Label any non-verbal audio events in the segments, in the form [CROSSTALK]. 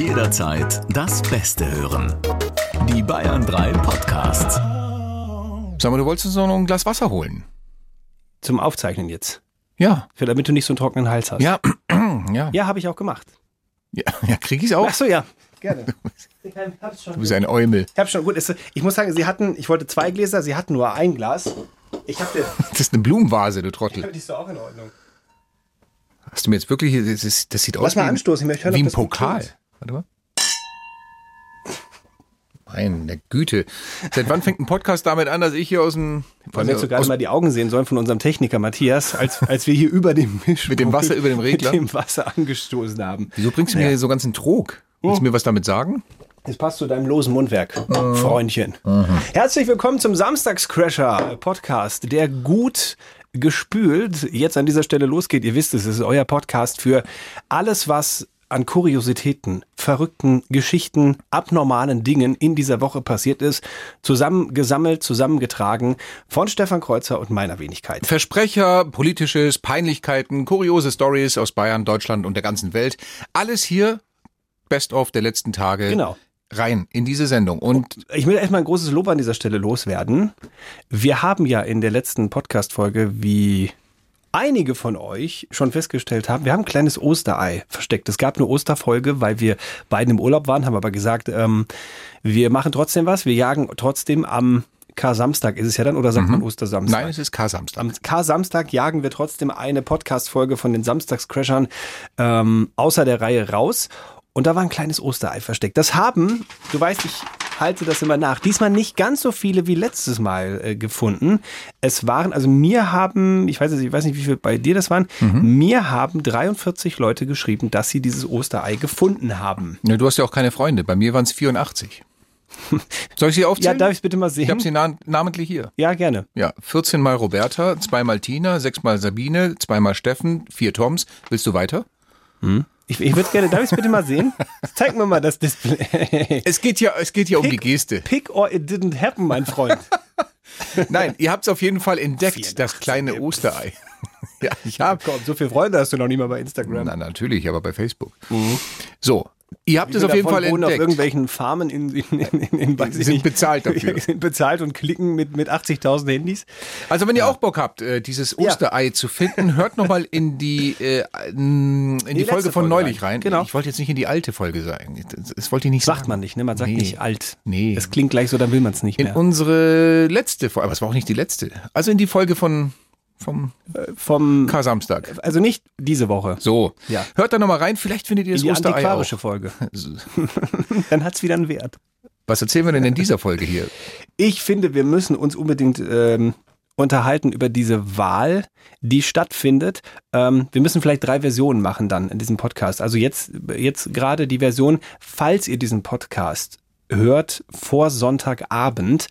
Jederzeit das Beste hören. Die Bayern 3 Podcasts. Sag mal, du wolltest uns noch ein Glas Wasser holen. Zum Aufzeichnen jetzt. Ja. Für, damit du nicht so einen trockenen Hals hast. Ja. [CLEARS THROAT] ja. Ja, habe ich auch gemacht. Ja, [LAUGHS] ja krieg ich's auch? Ach so, ja. Gerne. Ich [LAUGHS] hab's schon. Du bist ein Eumel. Ich hab's schon. Gut, es, ich muss sagen, sie hatten, ich wollte zwei Gläser, sie hatten nur ein Glas. Ich habe [LAUGHS] Das ist eine Blumenvase, du Trottel. die ist doch auch in Ordnung. Hast du mir jetzt wirklich, das, ist, das sieht aus Lass mal wie, anstoßen, ich möchte hören, wie ob ein das gut Pokal. klingt. Warte mal. Meine Güte. Seit wann fängt ein Podcast damit an, dass ich hier aus dem, Vor allem hättest du gerade aus, mal die Augen sehen sollen von unserem Techniker Matthias, als, als wir hier über dem Mischpult [LAUGHS] Mit dem Wasser über dem Regler? [LAUGHS] Mit dem Wasser angestoßen haben. wieso bringst du mir so ganzen Trog? Willst du mir was damit sagen? Das passt zu deinem losen Mundwerk, Freundchen. Herzlich willkommen zum Samstagscrasher Podcast, der gut gespült jetzt an dieser Stelle losgeht. Ihr wisst es, es ist euer Podcast für alles, was an Kuriositäten, verrückten Geschichten, abnormalen Dingen in dieser Woche passiert ist, zusammengesammelt, zusammengetragen von Stefan Kreuzer und meiner Wenigkeit. Versprecher, politisches, Peinlichkeiten, kuriose Stories aus Bayern, Deutschland und der ganzen Welt. Alles hier, best of der letzten Tage. Genau. Rein in diese Sendung. Und Ich will erstmal ein großes Lob an dieser Stelle loswerden. Wir haben ja in der letzten Podcast-Folge, wie einige von euch schon festgestellt haben, wir haben ein kleines Osterei versteckt. Es gab eine Osterfolge, weil wir beiden im Urlaub waren, haben aber gesagt, ähm, wir machen trotzdem was. Wir jagen trotzdem am Kar-Samstag ist es ja dann, oder sagt man Ostersamstag? nein, es ist K-Samstag. Am K-Samstag jagen wir trotzdem eine Podcast-Folge von den Samstagscrashern ähm, außer der Reihe raus. Und da war ein kleines Osterei versteckt. Das haben, du weißt, ich halte das immer nach, diesmal nicht ganz so viele wie letztes Mal äh, gefunden. Es waren, also mir haben, ich weiß, nicht, ich weiß nicht, wie viele bei dir das waren, mir haben 43 Leute geschrieben, dass sie dieses Osterei gefunden haben. Ja, du hast ja auch keine Freunde. Bei mir waren es 84. Soll ich sie Ja, aufzählen? darf ich es bitte mal sehen? ich habe sie na namentlich hier. ja, gerne. Ja, 14 mal Roberta, zweimal Tina, sechsmal Sabine, zweimal Steffen, vier Toms. Willst du weiter? Ich, ich würde gerne, darf ich es bitte mal sehen? Zeig mir mal das Display. Es geht ja, es geht ja um die Geste. Pick or it didn't happen, mein Freund. [LAUGHS] Nein, ihr habt es auf jeden Fall entdeckt, 84. das kleine Osterei. [LAUGHS] ja, ich habe. Komm, so viele Freunde hast du noch nicht mal bei Instagram. Na, natürlich, aber bei Facebook. So, ihr habt es auf jeden Fall wohnen auf entdeckt. irgendwelchen Farmen in, in, in, in, in Sind nicht, bezahlt dafür. [LAUGHS] sind bezahlt und klicken mit, mit 80.000 Handys. Also wenn ihr auch Bock habt, äh, dieses Ja. Osterei zu finden, hört nochmal in die äh, [LAUGHS] in die, letzte Folge von Folge neulich rein. rein. Genau. Ich wollte jetzt nicht in die alte Folge sagen. Das, das wollte ich nicht Sagt sagen. man nicht, ne? Man sagt Nee. nicht alt. Nee. Es klingt gleich so, dann will man es nicht In mehr. unsere letzte Folge, aber es war auch nicht die letzte. Also in die Folge von vom Vom, Kar-Samstag. also nicht diese Woche. So, Ja. hört da nochmal rein. Vielleicht findet ihr das Die Osterei auch. antiquarische Folge. [LAUGHS] [LAUGHS] dann hat's wieder einen Wert. Was erzählen wir denn in dieser Folge hier? Ich finde, wir müssen uns unbedingt ähm, unterhalten über diese Wahl, die stattfindet. Ähm, wir müssen vielleicht drei Versionen machen dann in diesem Podcast. Also jetzt, jetzt gerade die Version, falls ihr diesen Podcast hört vor Sonntagabend,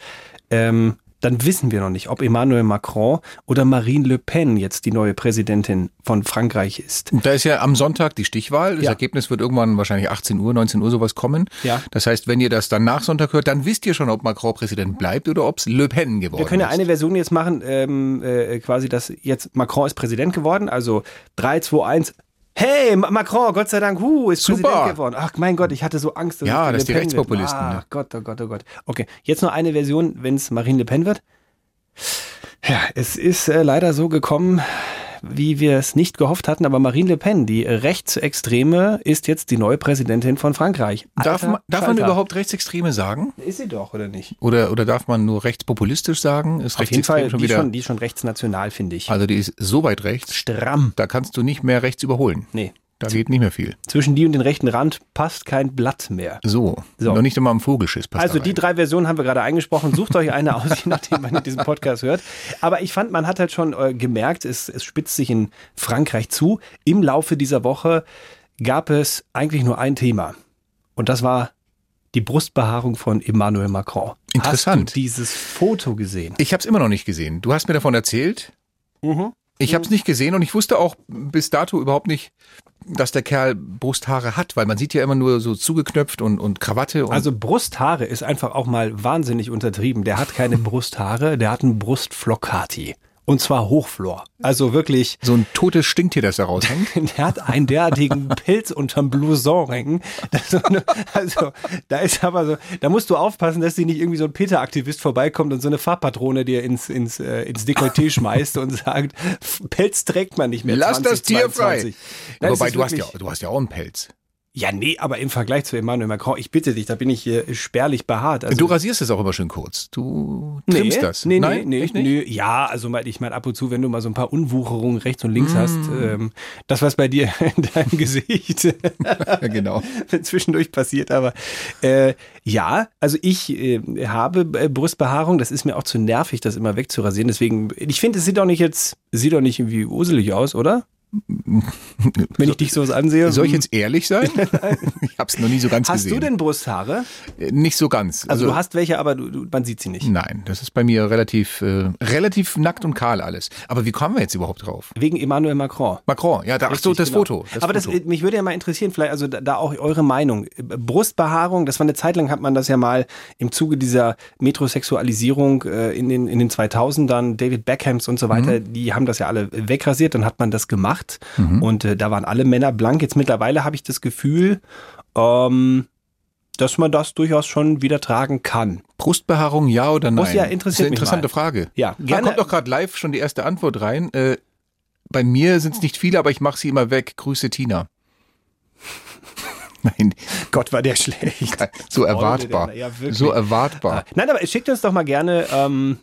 ähm, dann wissen wir noch nicht, ob Emmanuel Macron oder Marine Le Pen jetzt die neue Präsidentin von Frankreich ist. Da ist ja am Sonntag die Stichwahl. Das Ja. Ergebnis wird irgendwann wahrscheinlich 18 Uhr, 19 Uhr sowas kommen. Ja. Das heißt, wenn ihr das dann nach Sonntag hört, dann wisst ihr schon, ob Macron Präsident bleibt oder ob es Le Pen geworden Wir können ja ist. eine Version jetzt machen, ähm, äh, quasi, dass jetzt Macron ist Präsident geworden, also 3, 2, 1. Hey, Ma- Macron, Gott sei Dank, hu, ist Super. Präsident geworden. Ach mein Gott, ich hatte so Angst. Dass Ja, dass die Pen wird. Rechtspopulisten, Ach ne? Gott, oh Gott, oh Gott. Okay, jetzt noch eine Version, wenn es Marine Le Pen wird. Ja, es ist äh, leider so gekommen, wie wir es nicht gehofft hatten, aber Marine Le Pen, die Rechtsextreme, ist jetzt die neue Präsidentin von Frankreich. Darf, man, darf man überhaupt Rechtsextreme sagen? Ist sie doch, oder nicht? Oder, oder darf man nur rechtspopulistisch sagen? Ist Auf jeden Fall, schon die, wieder. schon, die ist schon rechtsnational, finde ich. also die ist so weit rechts, Stramm. da kannst du nicht mehr rechts überholen. Nee. Da geht nicht mehr viel. Zwischen die und den rechten Rand passt kein Blatt mehr. So. So. Noch nicht einmal am Vogelschiss passt Also die drei Versionen haben wir gerade eingesprochen. Sucht euch eine aus, je nachdem, wann ihr diesen Podcast hört. Aber ich fand, man hat halt schon äh, gemerkt, es, es spitzt sich in Frankreich zu. Im Laufe dieser Woche gab es eigentlich nur ein Thema. Und das war die Brustbehaarung von Emmanuel Macron. Interessant. Hast du dieses Foto gesehen? Ich habe es immer noch nicht gesehen. Du hast mir davon erzählt. Mhm. Ich habe es nicht gesehen und ich wusste auch bis dato überhaupt nicht, dass der Kerl Brusthaare hat, weil man sieht ja immer nur so zugeknöpft und, und Krawatte. Und Also Brusthaare ist einfach auch mal wahnsinnig untertrieben. Der hat keine Brusthaare, der hat einen Brustfloccati. Und zwar Hochflor. Also wirklich. So ein totes Stinktier, das da raushängt. [LAUGHS] Der hat einen derartigen [LAUGHS] Pelz unterm Blouson hängen. Also, da ist aber so, da musst du aufpassen, dass dir nicht irgendwie so ein Peter-Aktivist vorbeikommt und so eine Farbpatrone dir ins, ins, äh, ins Dekolleté [LAUGHS] schmeißt und sagt, Pelz trägt man nicht mehr. Lass das Tier frei. 2022. Nein, es Wobei, du hast, ja, du hast ja auch einen Pelz. Ja, nee, aber im Vergleich zu Emmanuel Macron, ich bitte dich, da bin ich hier spärlich behaart. Also, du rasierst es auch immer schön kurz. Du trimmst nee, das. Nee, Nein, nee, nee, nee. Ja, also mal, ich meine, ab und zu, wenn du mal so ein paar Unwucherungen rechts und links hast, Mm. ähm, das, was bei dir [LAUGHS] in deinem Gesicht [LAUGHS] genau. [LAUGHS] zwischendurch passiert, aber äh, ja, also ich äh, habe äh, Brustbehaarung, das ist mir auch zu nervig, das immer wegzurasieren. Deswegen, ich finde, es sieht doch nicht jetzt, sieht doch nicht irgendwie uselig aus, oder? Wenn ich dich so ansehe. Soll ich hm. jetzt ehrlich sein? [LAUGHS] ich habe es noch nie so ganz Hast gesehen. du denn Brusthaare? Äh, Nicht so ganz. Also, du hast welche, aber du, du, man sieht sie nicht. Nein, das ist bei mir relativ, äh, relativ nackt und kahl alles. Aber wie kommen wir jetzt überhaupt drauf? Wegen Emmanuel Macron. Macron, ja, da, ach so, Richtig, das genau. Foto. Das Aber Foto. Das, mich würde ja mal interessieren, vielleicht, also da, da auch eure Meinung. Brustbehaarung, das war eine Zeit lang, hat man das ja mal im Zuge dieser Metrosexualisierung äh, in, den, in den 2000ern, David Beckhams und so weiter, Mhm. die haben das ja alle wegrasiert, dann hat man das gemacht und äh, da waren alle Männer blank. Jetzt mittlerweile habe ich das Gefühl, ähm, dass man das durchaus schon wieder tragen kann. Brustbehaarung, ja oder nein? Brust- ja, interessiert das ist eine interessante mal. Frage. Ja, Da gerne. kommt doch gerade live schon die erste Antwort rein. Äh, bei mir sind es nicht viele, aber ich mache sie immer weg. Grüße Tina. [LAUGHS] Nein, Gott, war der schlecht. so erwartbar. ja, wirklich. so erwartbar. Nein, aber schickt uns doch mal gerne, ähm,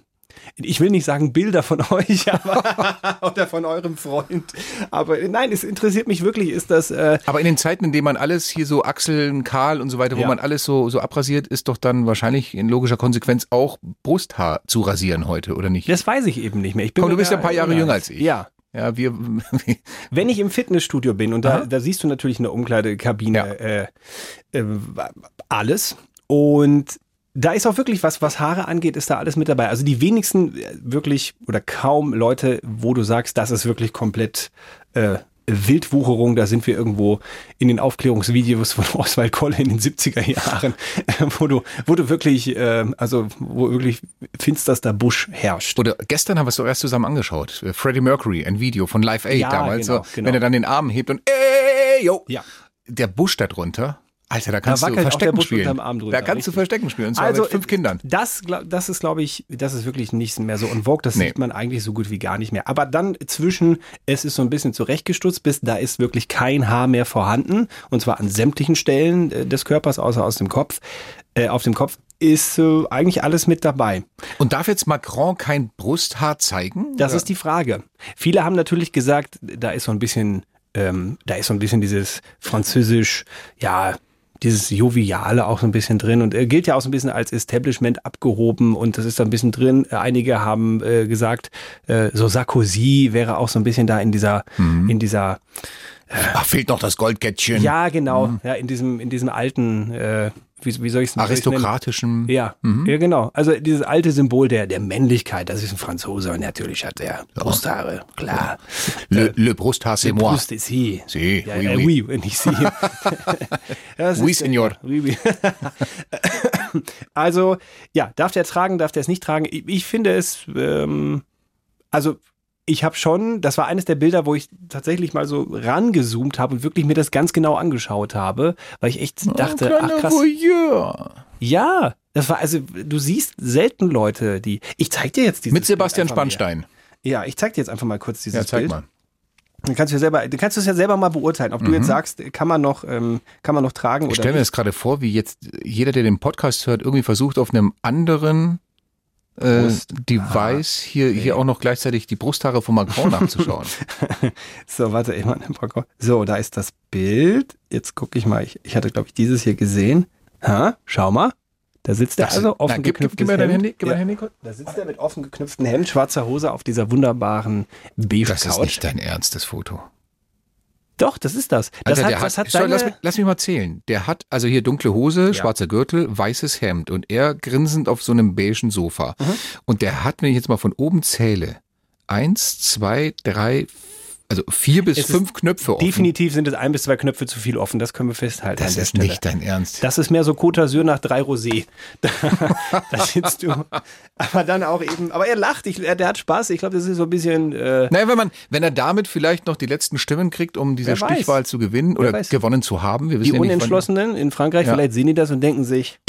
ich will nicht sagen Bilder von [LAUGHS] euch aber, [LAUGHS] oder von eurem Freund. Aber nein, es interessiert mich wirklich, ist das, äh, Aber in den Zeiten, in denen man alles hier so Achseln, kahl und so weiter, wo Ja. man alles so, so abrasiert, ist doch dann wahrscheinlich in logischer Konsequenz auch Brusthaar zu rasieren heute, oder nicht? das weiß ich eben nicht mehr. Ich bin Komm, du bist ja ein paar Jahre jünger. jünger als ich. Ja. Ja, [LAUGHS] wir, Wenn ich im Fitnessstudio bin und da, da siehst du natürlich in der Umkleidekabine Ja. äh, äh, alles und da ist auch wirklich was, was Haare angeht, ist da alles mit dabei. Also die wenigsten äh, wirklich oder kaum Leute, wo du sagst, das ist wirklich komplett äh, Wildwucherung, da sind wir irgendwo in den Aufklärungsvideos von [LAUGHS] Oswald Kolle in den 70er Jahren, äh, wo du, wo du wirklich, äh, also wo wirklich finsterster Busch herrscht. Oder gestern haben wir es doch erst zusammen angeschaut. Äh, Freddie Mercury, ein Video von Live Aid Ja, damals. genau, genau. Wenn er dann den Arm hebt und ey, yo. Ja. Der Busch da drunter. Alter, da kannst du auch der Verstecken spielen. da kannst du richtig. Verstecken spielen. Und zwar Also mit fünf Kindern. Das, das ist, glaube ich, das ist wirklich nicht mehr so en vogue. Das Nee. sieht man eigentlich so gut wie gar nicht mehr. Aber dann zwischen, es ist so ein bisschen zurechtgestutzt, bis da ist wirklich kein Haar mehr vorhanden. Und zwar an sämtlichen Stellen äh, des Körpers, außer aus dem Kopf. Äh, auf dem Kopf ist äh, eigentlich alles mit dabei. Und darf jetzt Macron kein Brusthaar zeigen? Das Oder? ist die Frage. Viele haben natürlich gesagt, da ist so ein bisschen, ähm, da ist so ein bisschen dieses französisch, ja, dieses Joviale auch so ein bisschen drin und er gilt ja auch so ein bisschen als Establishment abgehoben und das ist da ein bisschen drin. Äh, Einige haben äh, gesagt, äh, so Sarkozy wäre auch so ein bisschen da in dieser, in dieser, Ach, fehlt noch das Goldkettchen. ja genau, ja in diesem, in diesem alten, äh, wie, wie soll ich es Aristokratischen. ja, ja, genau. Also dieses alte Symbol der, der Männlichkeit, das ist ein Franzose und natürlich hat er Brusthaare, klar. Le, le Brusthaar, c'est moi. Brust ist sie. Si, ja, oui, äh, oui. oui, nicht sie. [LAUGHS] Oui, ist, äh, Senor. Oui, oui. [LAUGHS] also, ja, darf der tragen, darf der es nicht tragen? Ich, ich finde es, ähm, also ich habe schon, das war eines der Bilder, wo ich tatsächlich mal so rangezoomt habe und wirklich mir das ganz genau angeschaut habe, weil ich echt dachte, Ein ach krass. Voyeur. Ja, das war, also du siehst selten Leute, die. Ich zeig dir jetzt dieses Mit Sebastian. Spannstein. Ja, ich zeig dir jetzt einfach mal kurz dieses Ja, zeig Bild. mal. Dann kannst du ja selber, dann kannst du es ja selber mal beurteilen, ob du jetzt sagst, kann man noch, ähm, kann man noch tragen Ich oder stelle mir das gerade vor, wie jetzt jeder, der den Podcast hört, irgendwie versucht, auf einem anderen äh, Device hier, hier auch noch gleichzeitig die Brusthaare von Macron nachzuschauen. [LAUGHS] So, warte, ich mal. So, da ist das Bild. Jetzt gucke ich mal. Ich, ich hatte, glaube ich, dieses hier gesehen. Ha, schau mal. Da sitzt er also offen Na, gib- gib- geknüpftes gib mir dein. Handy, gib dein Handy. Da sitzt er mit offen geknüpftem Hemd, schwarzer Hose auf dieser wunderbaren beige Das ist nicht dein Ernst, das Foto. Doch, das ist das. Das Alter, hat, das hat Sorry, seine, lass, mich, lass mich mal zählen. Der hat also hier dunkle Hose, schwarzer Gürtel, weißes Hemd und er grinsend auf so einem beigen Sofa. Mhm. Und der hat, wenn ich jetzt mal von oben zähle, eins, zwei, drei, Also vier bis Es fünf Knöpfe offen. Definitiv sind es ein bis zwei Knöpfe zu viel offen, das können wir festhalten. Das ist Stelle. nicht dein Ernst. Das ist mehr so Côte d'Azur nach drei Rosé. [LAUGHS] Da, da sitzt du. Aber dann auch eben, aber er lacht, ich, er, der hat Spaß. Ich glaube, das ist so ein bisschen, äh, Naja, wenn man, wenn er damit vielleicht noch die letzten Stimmen kriegt, um diese. Stichwahl zu gewinnen oder gewonnen zu haben. Wir die wissen ja nicht, wann- Unentschlossenen in Frankreich, Ja. vielleicht sehen die das und denken sich,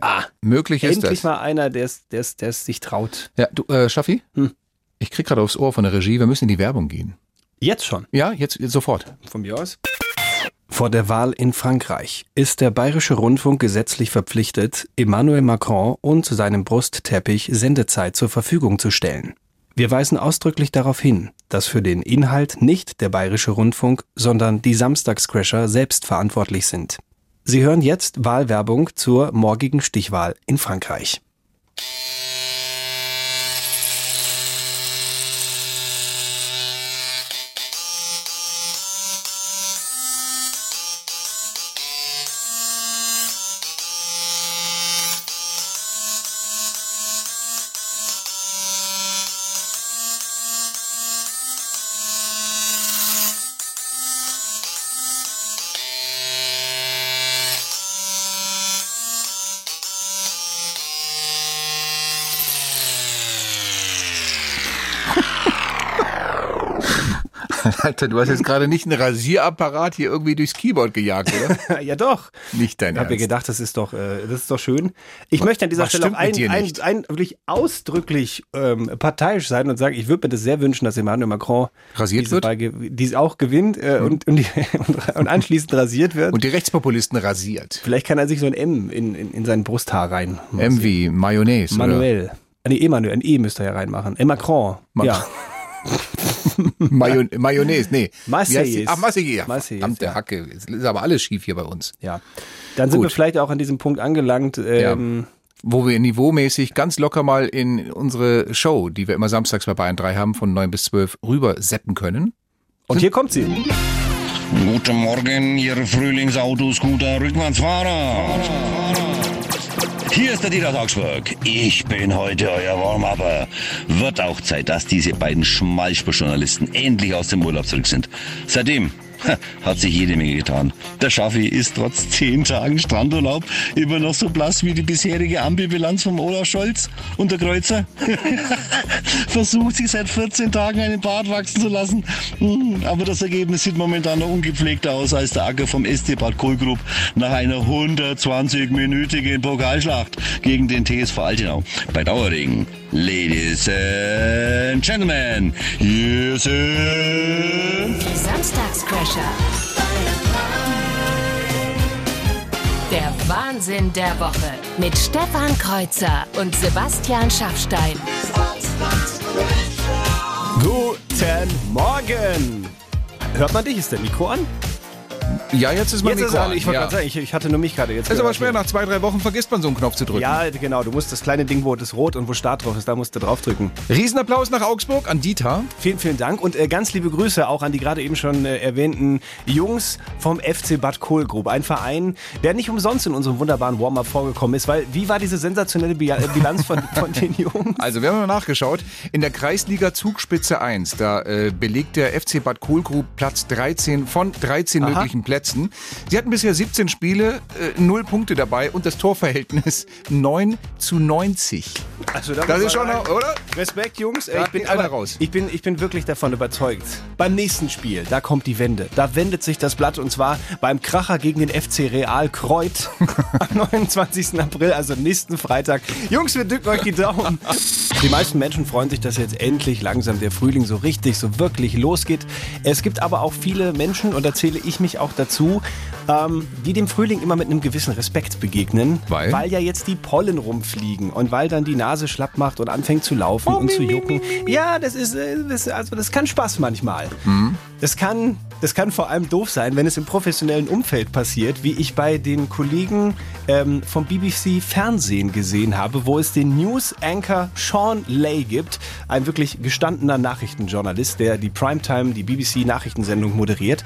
ah, möglich ist endlich das. mal einer, der es sich traut. Ja, du, äh, Schaffi? Hm. Ich krieg gerade aufs Ohr von der Regie, wir müssen in die Werbung gehen. Jetzt schon. Ja, jetzt, jetzt sofort. Von mir aus. Vor der Wahl in Frankreich ist der Bayerische Rundfunk gesetzlich verpflichtet, Emmanuel Macron und seinem Brustteppich Sendezeit zur Verfügung zu stellen. Wir weisen ausdrücklich darauf hin, dass für den Inhalt nicht der Bayerische Rundfunk, sondern die Samstagscrasher selbst verantwortlich sind. Sie hören jetzt Wahlwerbung zur morgigen Stichwahl in Frankreich. Alter, du hast jetzt gerade nicht einen Rasierapparat hier irgendwie durchs Keyboard gejagt, oder? [LAUGHS] ja doch. nicht dein Ich habe mir gedacht, das ist doch, äh, das ist doch schön. Ich möchte an dieser was Stelle auch ein, ein, ein, wirklich ausdrücklich ähm, parteiisch sein und sagen, ich würde mir das sehr wünschen, dass Emmanuel Macron Rasiert diese wird? Wahl ge- dies auch gewinnt äh, und, und, die, [LAUGHS] und anschließend rasiert wird. Und die Rechtspopulisten rasiert. Vielleicht kann er sich so ein M in, in, in sein Brusthaar rein. M wie Mayonnaise. oder? Manuel. Ah, Nee, Emanuel, ein E müsste er ja reinmachen. E Macron. Ma- ja. [LAUGHS] [LAUGHS] Mayon Mayonnaise, nee. Die? Ach, Marseillaise. Marseillaise, Verdammte ja. Hacke. Jetzt ist aber alles schief hier bei uns. ja. Dann sind Gut. wir vielleicht auch an diesem Punkt angelangt. Ähm, Wo wir niveaumäßig ganz locker mal in unsere Show, die wir immer samstags bei Bayern 3 haben, von 9 bis 12 rüber seppen können. Und hier kommt sie. Guten Morgen, Ihr Frühlingsautoscooter Rückwärtsfahrer. Hier ist der Dieter Augsburg. Ich bin heute euer Warm-Upper. Wird auch Zeit, dass diese beiden Schmalspurjournalisten endlich aus dem Urlaub zurück sind. Seitdem [LAUGHS] hat sich jede Menge getan. Der Schaffi ist trotz zehn Tagen Strandurlaub immer noch so blass wie die bisherige Ampelbilanz vom Olaf Scholz und der Kreuzer. [LAUGHS] Versucht sich seit 14 Tagen einen Bart wachsen zu lassen. Hm, Aber das Ergebnis sieht momentan noch ungepflegter aus als der Acker vom SC Bad Kohlgrub nach einer 120-minütigen Pokalschlacht gegen den TSV Altenau bei Dauerregen. Ladies and Gentlemen, hier sind Die Samstagscrasher. Der Wahnsinn der Woche mit Stefan Kreuzer und Sebastian Schaffstein. Guten Morgen. Hört man dich? Ist der Mikro an? Ja, jetzt ist mein Jetzt ist Mikro er an. Ich wollte ja. gerade sagen, ich, ich hatte nur mich gerade jetzt. ist aber schwer, nach zwei, drei Wochen vergisst man so einen Knopf zu drücken. Ja, genau. Du musst das kleine Ding, wo das rot und wo Start drauf ist, da musst du draufdrücken. Riesenapplaus nach Augsburg an Dieter. Vielen, vielen Dank und äh, ganz liebe Grüße auch an die gerade eben schon äh, erwähnten Jungs vom FC Bad Kohlgrub. Ein Verein, der nicht umsonst in unserem wunderbaren Warm-Up vorgekommen ist, weil wie war diese sensationelle Bi äh, Bilanz von, von [LAUGHS] den Jungs? Also, wir haben mal nachgeschaut. In der Kreisliga Zugspitze 1, da äh, belegt der FC Bad Kohlgrub Platz 13 von 13 Aha. möglichen Plätzen. Sie hatten bisher 17 Spiele, äh, 0 Punkte dabei und das Torverhältnis [LAUGHS] 9 zu 90. Also, da Das ist schon, noch, oder? Respekt, Jungs. Äh, Ich bin, aber, raus. ich, bin, ich bin wirklich davon überzeugt. Beim nächsten Spiel, da kommt die Wende. Da wendet sich das Blatt und zwar beim Kracher gegen den FC Real Kreuth [LAUGHS] am 29. April, also nächsten Freitag. Jungs, wir drücken euch die Daumen. Die meisten Menschen freuen sich, dass jetzt endlich langsam der Frühling so richtig, so wirklich losgeht. Es gibt aber auch viele Menschen, und da zähle ich mich auch dazu, ähm, die dem Frühling immer mit einem gewissen Respekt begegnen. Weil? Weil ja jetzt die Pollen rumfliegen und weil dann die Nase schlapp macht und anfängt zu laufen und zu jucken. Ja, das ist, äh, das, also das kann Spaß manchmal. Das kann, das kann vor allem doof sein, wenn es im professionellen Umfeld passiert, wie ich bei den Kollegen ähm, vom BBC Fernsehen gesehen habe, wo es den News Anchor Sean Lay gibt, ein wirklich gestandener Nachrichtenjournalist, der die Primetime, die BBC Nachrichtensendung moderiert.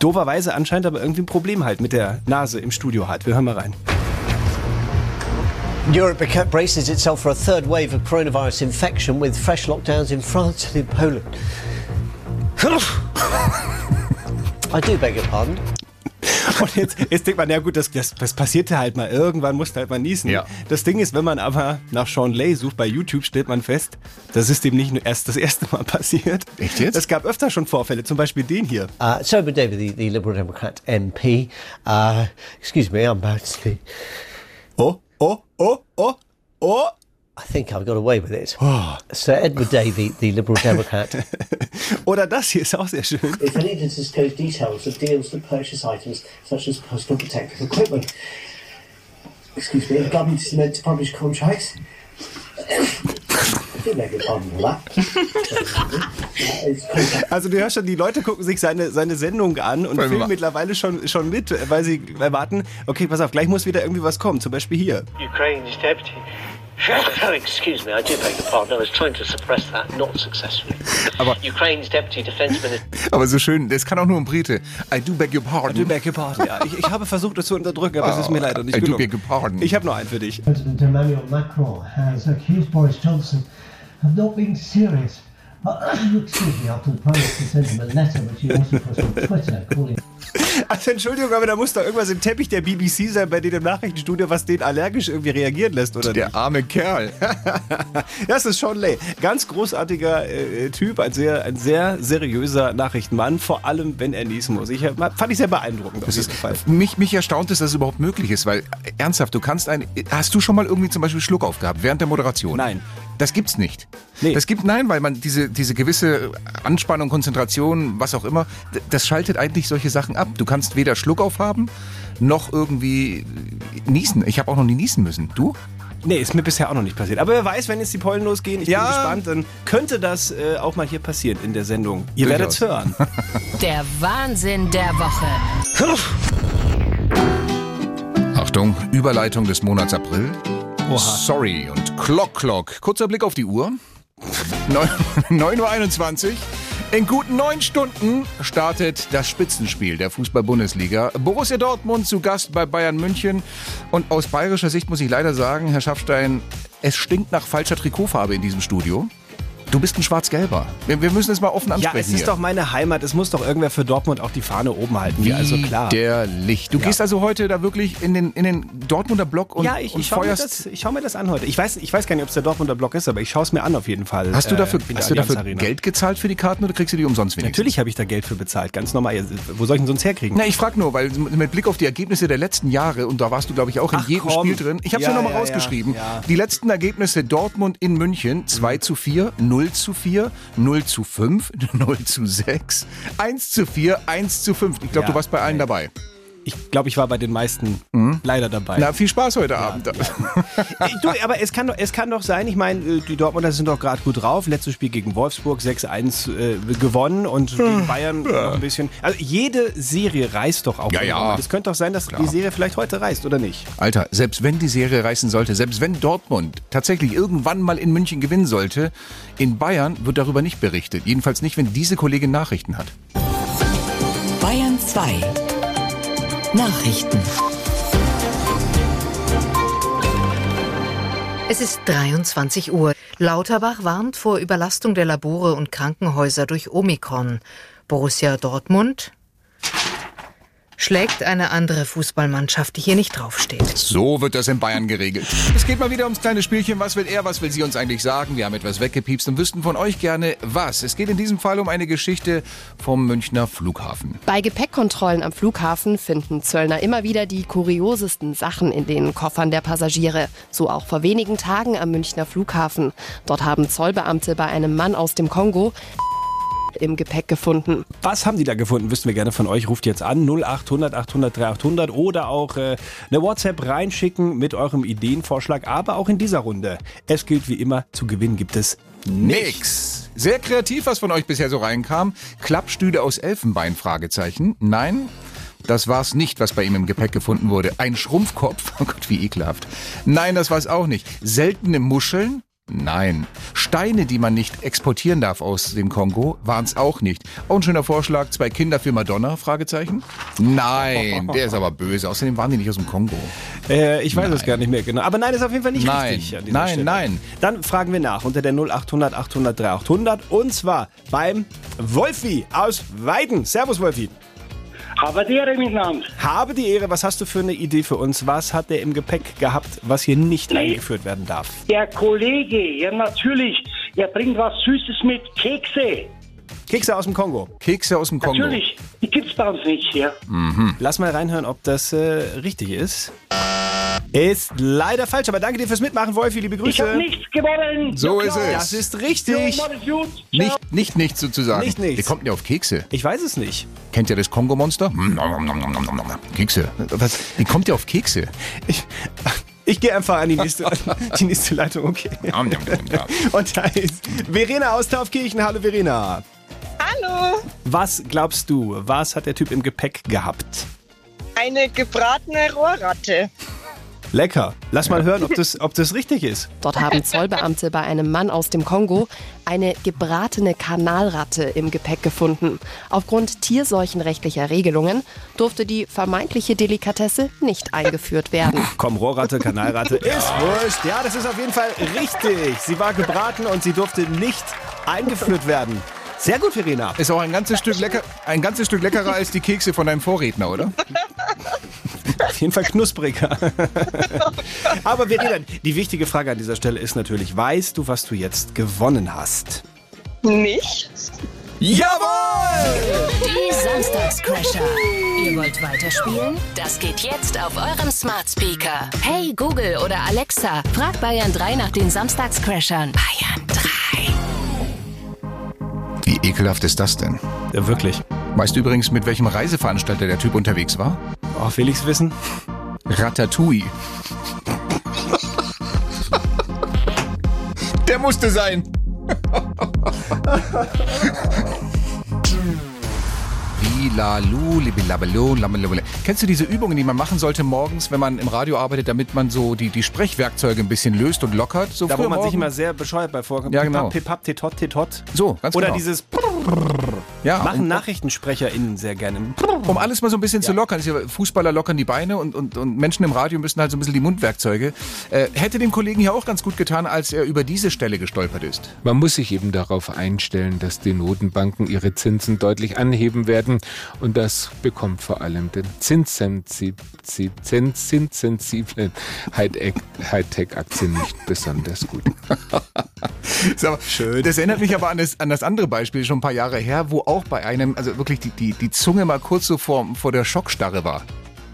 Doverweise anscheinend aber irgendwie ein Problem halt mit der Nase im Studio hat. Wir hören mal rein. Europe braces itself for a third wave of coronavirus infection with fresh lockdowns in France and in Poland. [LAUGHS] I do beg your pardon. [LAUGHS] Und jetzt, jetzt denkt man, ja gut, das, das, das passierte halt mal. Irgendwann musste halt mal niesen. Ja. Das Ding ist, wenn man aber nach Sean Lay sucht bei YouTube, stellt man fest, das ist dem nicht nur erst das [LAUGHS] erste Mal passiert. Echt jetzt? Es gab öfter schon Vorfälle, zum Beispiel den hier. Uh, Sober David, the, the Liberal Democrat MP. Uh, excuse me, I'm about to. Oh, oh, oh, oh, oh. I think I've got away with it. Sir Edward Davey, the Liberal Democrat. [LAUGHS] Oder das hier ist auch sehr schön. if I need to disclose details of deals that purchase items such as postal protective equipment. Excuse me, the government is meant to publish contracts. Also du hörst schon, die Leute gucken sich seine, seine Sendung an und filmen mittlerweile schon, schon mit, weil sie erwarten, okay, pass auf, gleich muss wieder irgendwie was kommen. Zum Beispiel hier. Oh, [LAUGHS] excuse me, I do beg your pardon. I was trying to suppress that, not successfully. Aber- Ukraine's deputy defense minister. [LAUGHS] Aber so schön, das kann auch nur ein Brite. I do beg your pardon. Du beg your pardon. Ja, ich, ich habe versucht, es zu unterdrücken, aber es ist mir leider nicht I do gelungen. beg your pardon. Ich habe noch einen für dich. President Emmanuel Macron has accused Boris Johnson of not being serious. Excuse me, after the Prime Minister sent him a letter which he also put on Twitter calling Also Entschuldigung, aber da muss doch irgendwas im Teppich der BBC sein, bei denen im Nachrichtenstudio, was den allergisch irgendwie reagieren lässt, oder Der nicht? arme Kerl. [LAUGHS] Das ist Sean Lay. Ganz großartiger äh, Typ, ein sehr, ein sehr seriöser Nachrichtenmann, vor allem wenn er niesen muss. Ich, äh, fand ich sehr beeindruckend auf Das jeden ist, Fall. mich, mich erstaunt es, dass es überhaupt möglich ist, weil äh, ernsthaft, du kannst ein. Hast du schon mal irgendwie zum Beispiel Schluck aufgehabt während der Moderation? Nein. Das gibt's nicht. Nee. Das gibt nein, weil man diese diese gewisse Anspannung, Konzentration, was auch immer, das schaltet eigentlich solche Sachen ab. Du kannst weder Schluck aufhaben noch irgendwie niesen. Ich habe auch noch nie niesen müssen. Du? Nee, ist mir bisher auch noch nicht passiert. Aber wer weiß, wenn jetzt die Pollen losgehen, ich Ja. bin gespannt, dann könnte das äh, auch mal hier passieren in der Sendung. Ihr werdet es Durchaus. hören. [LAUGHS] Der Wahnsinn der Woche. Achtung, Überleitung des Monats April. Sorry und Clock Clock. Kurzer Blick auf die Uhr. 9.21 [LAUGHS] Uhr. In guten neun Stunden startet das Spitzenspiel der Fußball-Bundesliga. Borussia Dortmund zu Gast bei Bayern München. Und aus bayerischer Sicht muss ich leider sagen, Herr Schaffstein, es stinkt nach falscher Trikotfarbe in diesem Studio. Du bist ein Schwarz-Gelber. Wir, wir müssen es mal offen Ja, ansprechen es ist hier. doch meine Heimat. Es muss doch irgendwer für Dortmund auch die Fahne oben halten. Ja, also klar. Widerlich. Du gehst also heute da wirklich in den, in den Dortmunder Block und, ja, ich, und ich schaue mir, feuerst das- ich schau mir das an heute. Ich weiß, ich weiß gar nicht, ob es der Dortmunder Block ist, aber ich schaue es mir an auf jeden Fall. Hast du äh, dafür, der hast du dafür Arena. Geld gezahlt für die Karten oder kriegst du die umsonst wenigstens? Natürlich habe ich da Geld für bezahlt, ganz normal. Ja, Wo soll ich denn sonst herkriegen? Na, ich frage nur, weil mit Blick auf die Ergebnisse der letzten Jahre, und da warst du, glaube ich, auch in Ach, jedem komm. Spiel drin. Ich habe es Ja, ja, nochmal ja, rausgeschrieben. ja, ja. Die letzten Ergebnisse Dortmund in München 2 zu 4, 0 zu 4, 0 zu 5, 0 [LAUGHS] zu 6, 1 zu 4, 1 zu 5. Ich glaube, Ja, du warst bei allen dabei. Ich glaube, ich war bei den meisten leider dabei. Na, viel Spaß heute Abend. [LAUGHS] Ey, du, aber es kann, doch, es kann doch sein, ich meine, äh, die Dortmunder sind doch gerade gut drauf. Letztes Spiel gegen Wolfsburg 6-1 äh, gewonnen und gegen Bayern noch ein bisschen. Also jede Serie reißt doch auch. Ja, ja. Es könnte doch sein, dass die Serie vielleicht heute reißt, oder nicht? Alter, selbst wenn die Serie reißen sollte, selbst wenn Dortmund tatsächlich irgendwann mal in München gewinnen sollte, in Bayern wird darüber nicht berichtet. Jedenfalls nicht, wenn diese Kollegin Nachrichten hat. Bayern 2. Nachrichten. Es ist 23 Uhr. Lauterbach warnt vor Überlastung der Labore und Krankenhäuser durch Omikron. Borussia Dortmund schlägt eine andere Fußballmannschaft, die hier nicht draufsteht. So wird das in Bayern geregelt. Es geht mal wieder ums kleine Spielchen. Was will er, was will sie uns eigentlich sagen? Wir haben etwas weggepiepst und wüssten von euch gerne was. Es geht in diesem Fall um eine Geschichte vom Münchner Flughafen. Bei Gepäckkontrollen am Flughafen finden Zöllner immer wieder die kuriosesten Sachen in den Koffern der Passagiere. So auch vor wenigen Tagen am Münchner Flughafen. Dort haben Zollbeamte bei einem Mann aus dem Kongo im Gepäck gefunden. Was haben die da gefunden? Wüssten wir gerne von euch. Ruft jetzt an 0800 800 3800 oder auch äh, eine WhatsApp reinschicken mit eurem Ideenvorschlag. Aber auch in dieser Runde. Es gilt wie immer, zu gewinnen gibt es Nix. Sehr kreativ, was von euch bisher so reinkam. Klappstühle aus Elfenbein? Fragezeichen. Nein. Das war's nicht, was bei ihm im Gepäck gefunden wurde. Ein Schrumpfkopf. [LAUGHS] Oh Gott, wie ekelhaft. Nein, das war's auch nicht. Seltene Muscheln. Nein. Steine, die man nicht exportieren darf aus dem Kongo, waren es auch nicht. Auch ein schöner Vorschlag, zwei Kinder für Madonna? Fragezeichen. Nein, der ist aber böse. Außerdem waren die nicht aus dem Kongo. Äh, ich weiß es gar nicht mehr genau. Aber nein, ist auf jeden Fall nicht Nein, richtig. an nein, Stelle. nein. Dann fragen wir nach unter der 0800 800 3800 und zwar beim Wolfi aus Weiden. Servus, Wolfi. Aber die Ehre miteinander. Habe die Ehre, was hast du für eine Idee für uns? Was hat der im Gepäck gehabt, was hier nicht eingeführt werden darf? Der Kollege, ja natürlich, er bringt was Süßes mit, Kekse. Kekse aus dem Kongo. Kekse aus dem Kongo. Natürlich, die gibt's bei uns nicht hier. Mhm. Lass mal reinhören, ob das äh, richtig ist. Ist leider falsch, aber danke dir fürs Mitmachen, Wolfi. Liebe Grüße. Ich habe nichts gewonnen. So Ja, ist es. Das ist richtig. Jo, es gut. Ciao. Nicht, nicht nichts sozusagen. Nicht nichts. Wie kommt denn der auf Kekse? Ich weiß es nicht. Kennt ihr das Kongo-Monster? Hm. Kekse. Was? Wie kommt der auf Kekse? Ich, ich gehe einfach an die nächste, [LAUGHS] die nächste Leitung, okay. Und da ist Verena aus Taufkirchen. Hallo Verena. Hallo, Was glaubst du, was hat der Typ im Gepäck gehabt? eine gebratene Rohrratte. Lecker. Lass mal hören, ob das, ob das richtig ist. Dort haben Zollbeamte bei einem Mann aus dem Kongo eine gebratene Kanalratte im Gepäck gefunden. Aufgrund tierseuchenrechtlicher Regelungen durfte die vermeintliche Delikatesse nicht eingeführt werden. Komm, Rohrratte, Kanalratte, [LAUGHS] ist wurscht. Ja, das ist auf jeden Fall richtig. Sie war gebraten und sie durfte nicht eingeführt werden. Sehr gut, Verena. Ist auch ein ganzes Stück lecker, ein ganzes Stück leckerer als die Kekse von deinem Vorredner, oder? [LAUGHS] Auf jeden Fall knuspriger. [LAUGHS] Aber Verena, die wichtige Frage an dieser Stelle ist natürlich, weißt du, was du jetzt gewonnen hast? Nicht? Jawohl! Die Samstagscrasher. Ihr wollt weiterspielen? Das geht jetzt auf eurem Smart Speaker. Hey Google oder Alexa, frag Bayern 3 nach den Samstagscrashern. Bayern 3. Wie ekelhaft ist das denn? Ja, wirklich. Weißt du übrigens, mit welchem Reiseveranstalter der Typ unterwegs war? Oh, will ich's wissen? Ratatouille. Der musste sein. [LAUGHS] Bilalu, libilabelo, lamelabele. Kennst du diese Übungen, die man machen sollte morgens, wenn man im Radio arbeitet, damit man so die, die Sprechwerkzeuge ein bisschen löst und lockert? So Da, wo man sich morgen? immer sehr bescheuert bei vorkommt. Ja, genau. Pipap, titot, titot. So, ganz Oder genau. dieses ja, machen NachrichtensprecherInnen sehr gerne. Um alles mal so ein bisschen zu lockern. Ja- Fußballer lockern die Beine und, und, und Menschen im Radio müssen halt so ein bisschen die Mundwerkzeuge. Äh, hätte dem Kollegen hier auch ganz gut getan, als er über diese Stelle gestolpert ist. Man muss sich eben darauf einstellen, dass die Notenbanken ihre Zinsen deutlich anheben werden und das bekommt vor allem den zinssensi- zi- zin- zinssensiblen Hightech- Hightech-Aktien nicht besonders gut. [LAUGHS] Schön. Das erinnert mich aber an das, an das andere Beispiel, schon ein paar Jahre her, wo auch bei einem, also wirklich die, die, die Zunge mal kurz so vor, vor der Schockstarre war.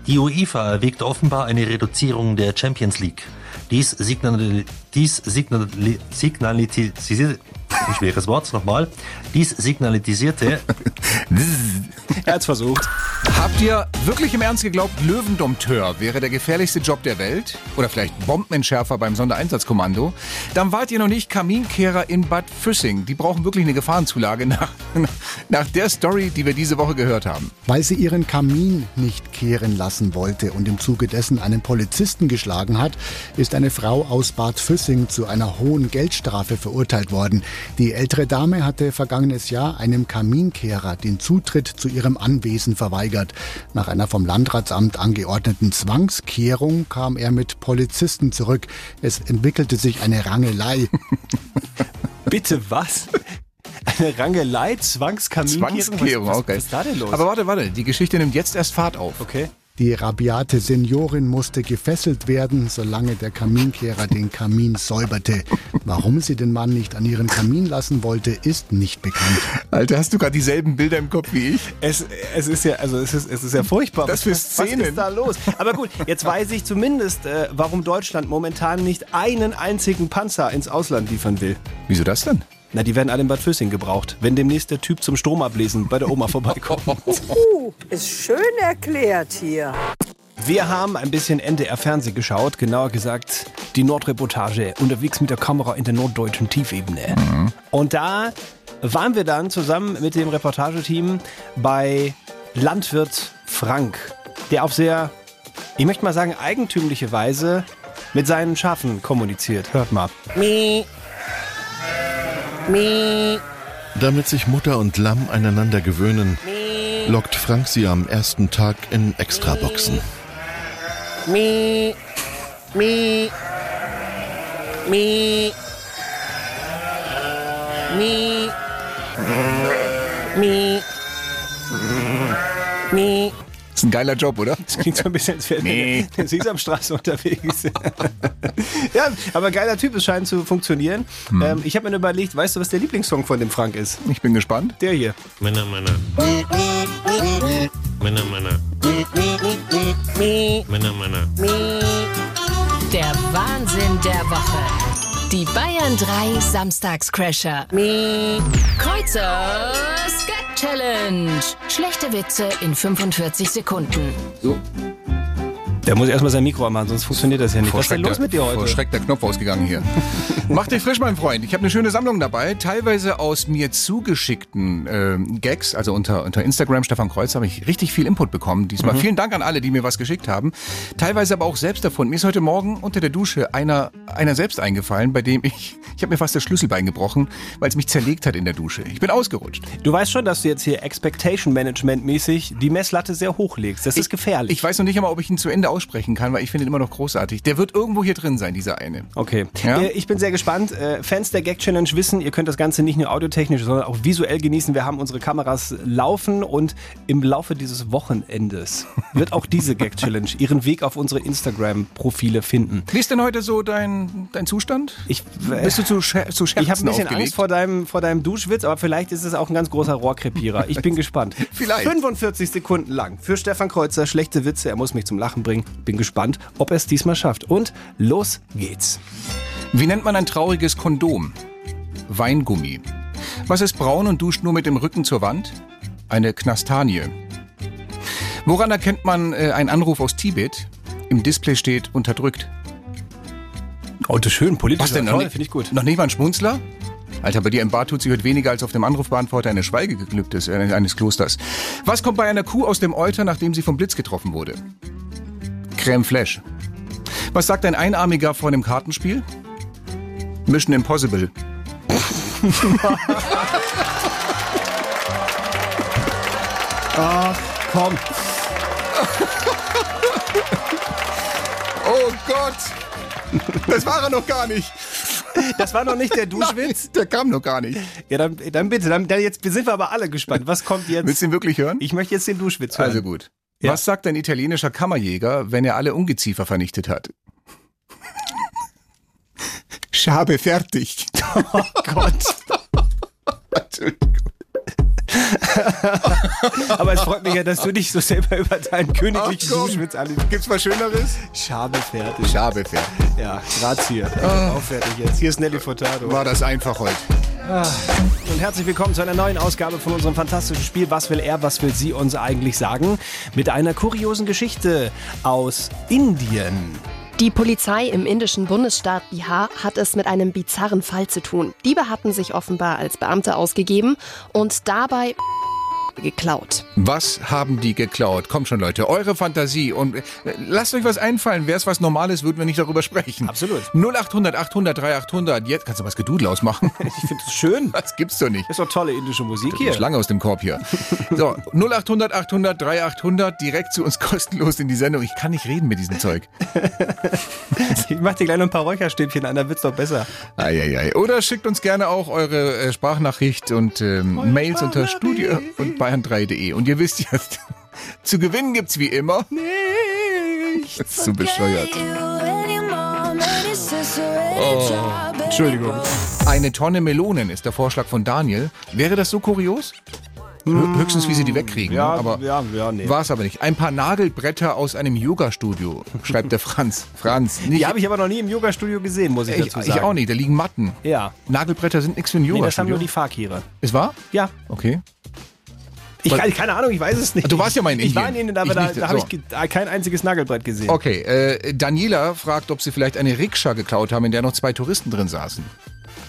Die UEFA erwägt offenbar eine Reduzierung der Champions League. Dies, signal, dies signal, signalisierte, ein schweres Wort nochmal, dies signalisierte, [LAUGHS] Er hat's versucht. Habt ihr wirklich im Ernst geglaubt, Löwendompteur wäre der gefährlichste Job der Welt? Oder vielleicht Bombenentschärfer beim Sondereinsatzkommando? Dann wart ihr noch nicht Kaminkehrer in Bad Füssing. Die brauchen wirklich eine Gefahrenzulage [LAUGHS] nach, nach der Story, die wir diese Woche gehört haben. Weil sie ihren Kamin nicht kehren lassen wollte und im Zuge dessen einen Polizisten geschlagen hat, ist eine Frau aus Bad Füssing zu einer hohen Geldstrafe verurteilt worden. Die ältere Dame hatte vergangenes Jahr einem Kaminkehrer den Zutritt zu ihrem Anwesen verweigert. Nach einer vom Landratsamt angeordneten Zwangskehrung kam er mit Polizisten zurück. Es entwickelte sich eine Rangelei. [LAUGHS] Bitte was? Eine Rangelei, Zwangskaminkehrung? Zwangskehrung, was, okay. was ist da denn los? Aber warte, warte, die Geschichte nimmt jetzt erst Fahrt auf. Okay. Die rabiate Seniorin musste gefesselt werden, solange der Kaminkehrer den Kamin säuberte. Warum sie den Mann nicht an ihren Kamin lassen wollte, ist nicht bekannt. Alter, hast du gerade dieselben Bilder im Kopf wie ich? Es, es ist ja, also es ist, es ist ja furchtbar. Das für was, Szenen. Was ist da los? Aber gut, jetzt weiß ich zumindest, äh, warum Deutschland momentan nicht einen einzigen Panzer ins Ausland liefern will. Wieso das denn? Na, die werden alle in Bad Füssing gebraucht, wenn demnächst der Typ zum Stromablesen bei der Oma vorbeikommt. Uh, ist schön erklärt hier. Wir haben ein bisschen NDR-Fernseh geschaut, genauer gesagt die Nordreportage, unterwegs mit der Kamera in der norddeutschen Tiefebene. Und da waren wir dann zusammen mit dem Reportageteam bei Landwirt Frank, der auf sehr, ich möchte mal sagen, eigentümliche Weise mit seinen Schafen kommuniziert. Hört mal. Mie, Damit sich Mutter und Lamm einander gewöhnen, lockt Frank sie am ersten Tag in Extraboxen. Mi. Mi. Mi. Mi. Mi. Mi. Ist ein geiler Job, oder? Das klingt so ein bisschen, als wäre Nee. der Sesamstraße unterwegs. ja, aber geiler Typ, es scheint zu funktionieren. Hm. Ähm, ich habe mir nur überlegt, weißt du, was der Lieblingssong von dem Frank ist? Ich bin gespannt. Der hier. Männer, Männer. Männer, Männer. Männer, Männer. Der Wahnsinn der Woche. Die Bayern 3 Samstagscrasher. Kreuzers Gag Challenge. Schlechte Witze in 45 Sekunden. So. Der muss erstmal sein Mikro anmachen, sonst funktioniert das ja nicht. Vor Was ist denn los der- mit dir heute? Vor Schreck der Knopf ausgegangen hier. [LAUGHS] Mach dich frisch, mein Freund. Ich habe eine schöne Sammlung dabei. Teilweise aus mir zugeschickten ähm, Gags. Also unter, unter Instagram, Stefan Kreuz, habe ich richtig viel Input bekommen. Diesmal Mhm. vielen Dank an alle, die mir was geschickt haben. Teilweise aber auch selbst davon. Mir ist heute Morgen unter der Dusche einer, einer selbst eingefallen, bei dem ich, ich habe mir fast das Schlüsselbein gebrochen, weil es mich zerlegt hat in der Dusche. Ich bin ausgerutscht. Du weißt schon, dass du jetzt hier Expectation Management mäßig die Messlatte sehr hoch legst. Das ist gefährlich. Ich weiß noch nicht einmal, ob ich ihn zu Ende aussprechen kann, weil ich finde ihn immer noch großartig. Der wird irgendwo hier drin sein, dieser eine. Okay. Ja? Äh, Ich bin sehr gespannt. Äh, Fans der Gag Challenge wissen, ihr könnt das Ganze nicht nur audiotechnisch, sondern auch visuell genießen. Wir haben unsere Kameras laufen und im Laufe dieses Wochenendes wird auch diese Gag Challenge ihren Weg auf unsere Instagram-Profile finden. Wie ist denn heute so dein, dein Zustand? Ich, Bist du zu, Scher zu Scherzen Ich habe ein bisschen aufgelegt? Angst vor deinem, vor deinem Duschwitz, aber vielleicht ist es auch ein ganz großer Rohrkrepierer. Ich bin [LAUGHS] gespannt. Vielleicht. 45 Sekunden lang für Stefan Kreuzer schlechte Witze. Er muss mich zum Lachen bringen. Bin gespannt, ob er es diesmal schafft. Und los geht's. Wie nennt man ein trauriges Kondom? Weingummi. Was ist braun und duscht nur mit dem Rücken zur Wand? Eine Knastanie. Woran erkennt man äh, einen Anruf aus Tibet? Im Display steht unterdrückt. Oh, das ist schön, politisch. Was denn? toll, Noch nicht- finde ich gut. Noch nicht mal ein Schmunzler? Alter, bei dir im Bad tut sich heute weniger als auf dem Anrufbeantworter eine Schweige geglückt ist, äh, eines Klosters. Was kommt bei einer Kuh aus dem Euter, nachdem sie vom Blitz getroffen wurde? Crème Flash. Was sagt ein Einarmiger vor dem Kartenspiel? Mission Impossible. [LAUGHS] Ach, komm. [LAUGHS] Oh Gott! Das war er noch gar nicht. Das war noch nicht der [LAUGHS] Duschwitz? Nein, der kam noch gar nicht. Ja, dann, dann bitte. Dann, dann jetzt sind wir aber alle gespannt. Was kommt jetzt? Willst du ihn wirklich hören? Ich möchte jetzt den Duschwitz hören. Also gut. Ja. Was sagt ein italienischer Kammerjäger, wenn er alle Ungeziefer vernichtet hat? Schabe fertig. [LAUGHS] Oh Gott. [LAUGHS] [LAUGHS] Aber es freut mich ja, dass du dich so selber über deinen königlichen. Duschwitz alle. Gibt's was Schöneres? Schabe fertig. Schabe fertig. Ja, grazie. Ah. Auch fertig jetzt. Hier ist Nelly Furtado. War das einfach heute. Ah. Und herzlich willkommen zu einer neuen Ausgabe von unserem fantastischen Spiel Was will er, was will sie uns eigentlich sagen? Mit einer kuriosen Geschichte aus Indien. Die Polizei im indischen Bundesstaat Bihar hat es mit einem bizarren Fall zu tun. Diebe hatten sich offenbar als Beamte ausgegeben und dabei geklaut. Was haben die geklaut? Kommt schon, Leute, eure Fantasie und äh, lasst euch was einfallen. Wäre es was Normales, würden wir nicht darüber sprechen. Absolut. 0800 800 3800. Jetzt kannst du was Gedudel ausmachen. [LAUGHS] Ich finde es schön. [LAUGHS] Das gibt's doch nicht. Ist doch tolle indische Musik hier. Schlange aus dem Korb hier. [LAUGHS] So, 0800 800 3800 direkt zu uns kostenlos in die Sendung. Ich kann nicht reden mit diesem Zeug. Ich mach dir gleich noch ein paar Räucherstäbchen an, dann wird's doch besser. Eieiei. Oder schickt uns gerne auch eure äh, Sprachnachricht und ähm, Mails unter studio und bayern3.de. Und ihr wisst ja, [LAUGHS] zu gewinnen gibt's wie immer. Nichts. [LAUGHS] Zu bescheuert. Oh. Entschuldigung. Eine Tonne Melonen ist der Vorschlag von Daniel. Wäre das so kurios? Hö- Höchstens, wie sie die wegkriegen. Ja, ne? aber ja, ja, nee. war es aber nicht. Ein paar Nagelbretter aus einem Yoga-Studio, [LAUGHS] schreibt der Franz. Franz, nicht. Die habe ich aber noch nie im Yoga-Studio gesehen, muss ich, ich, dazu sagen. ich auch nicht, da liegen Matten. Ja. Nagelbretter sind nichts für ein Nee, das haben Yoga-Studio. nur die Fakire. Ist wahr? Ja. Okay. Ich keine Ahnung, ich weiß es nicht. Du warst ja mal in Ich war in Indien. Indien, aber Ich da, da habe so. ich kein einziges Nagelbrett gesehen. Okay, äh, Daniela fragt, ob sie vielleicht eine Rikscha geklaut haben, in der noch zwei Touristen drin saßen.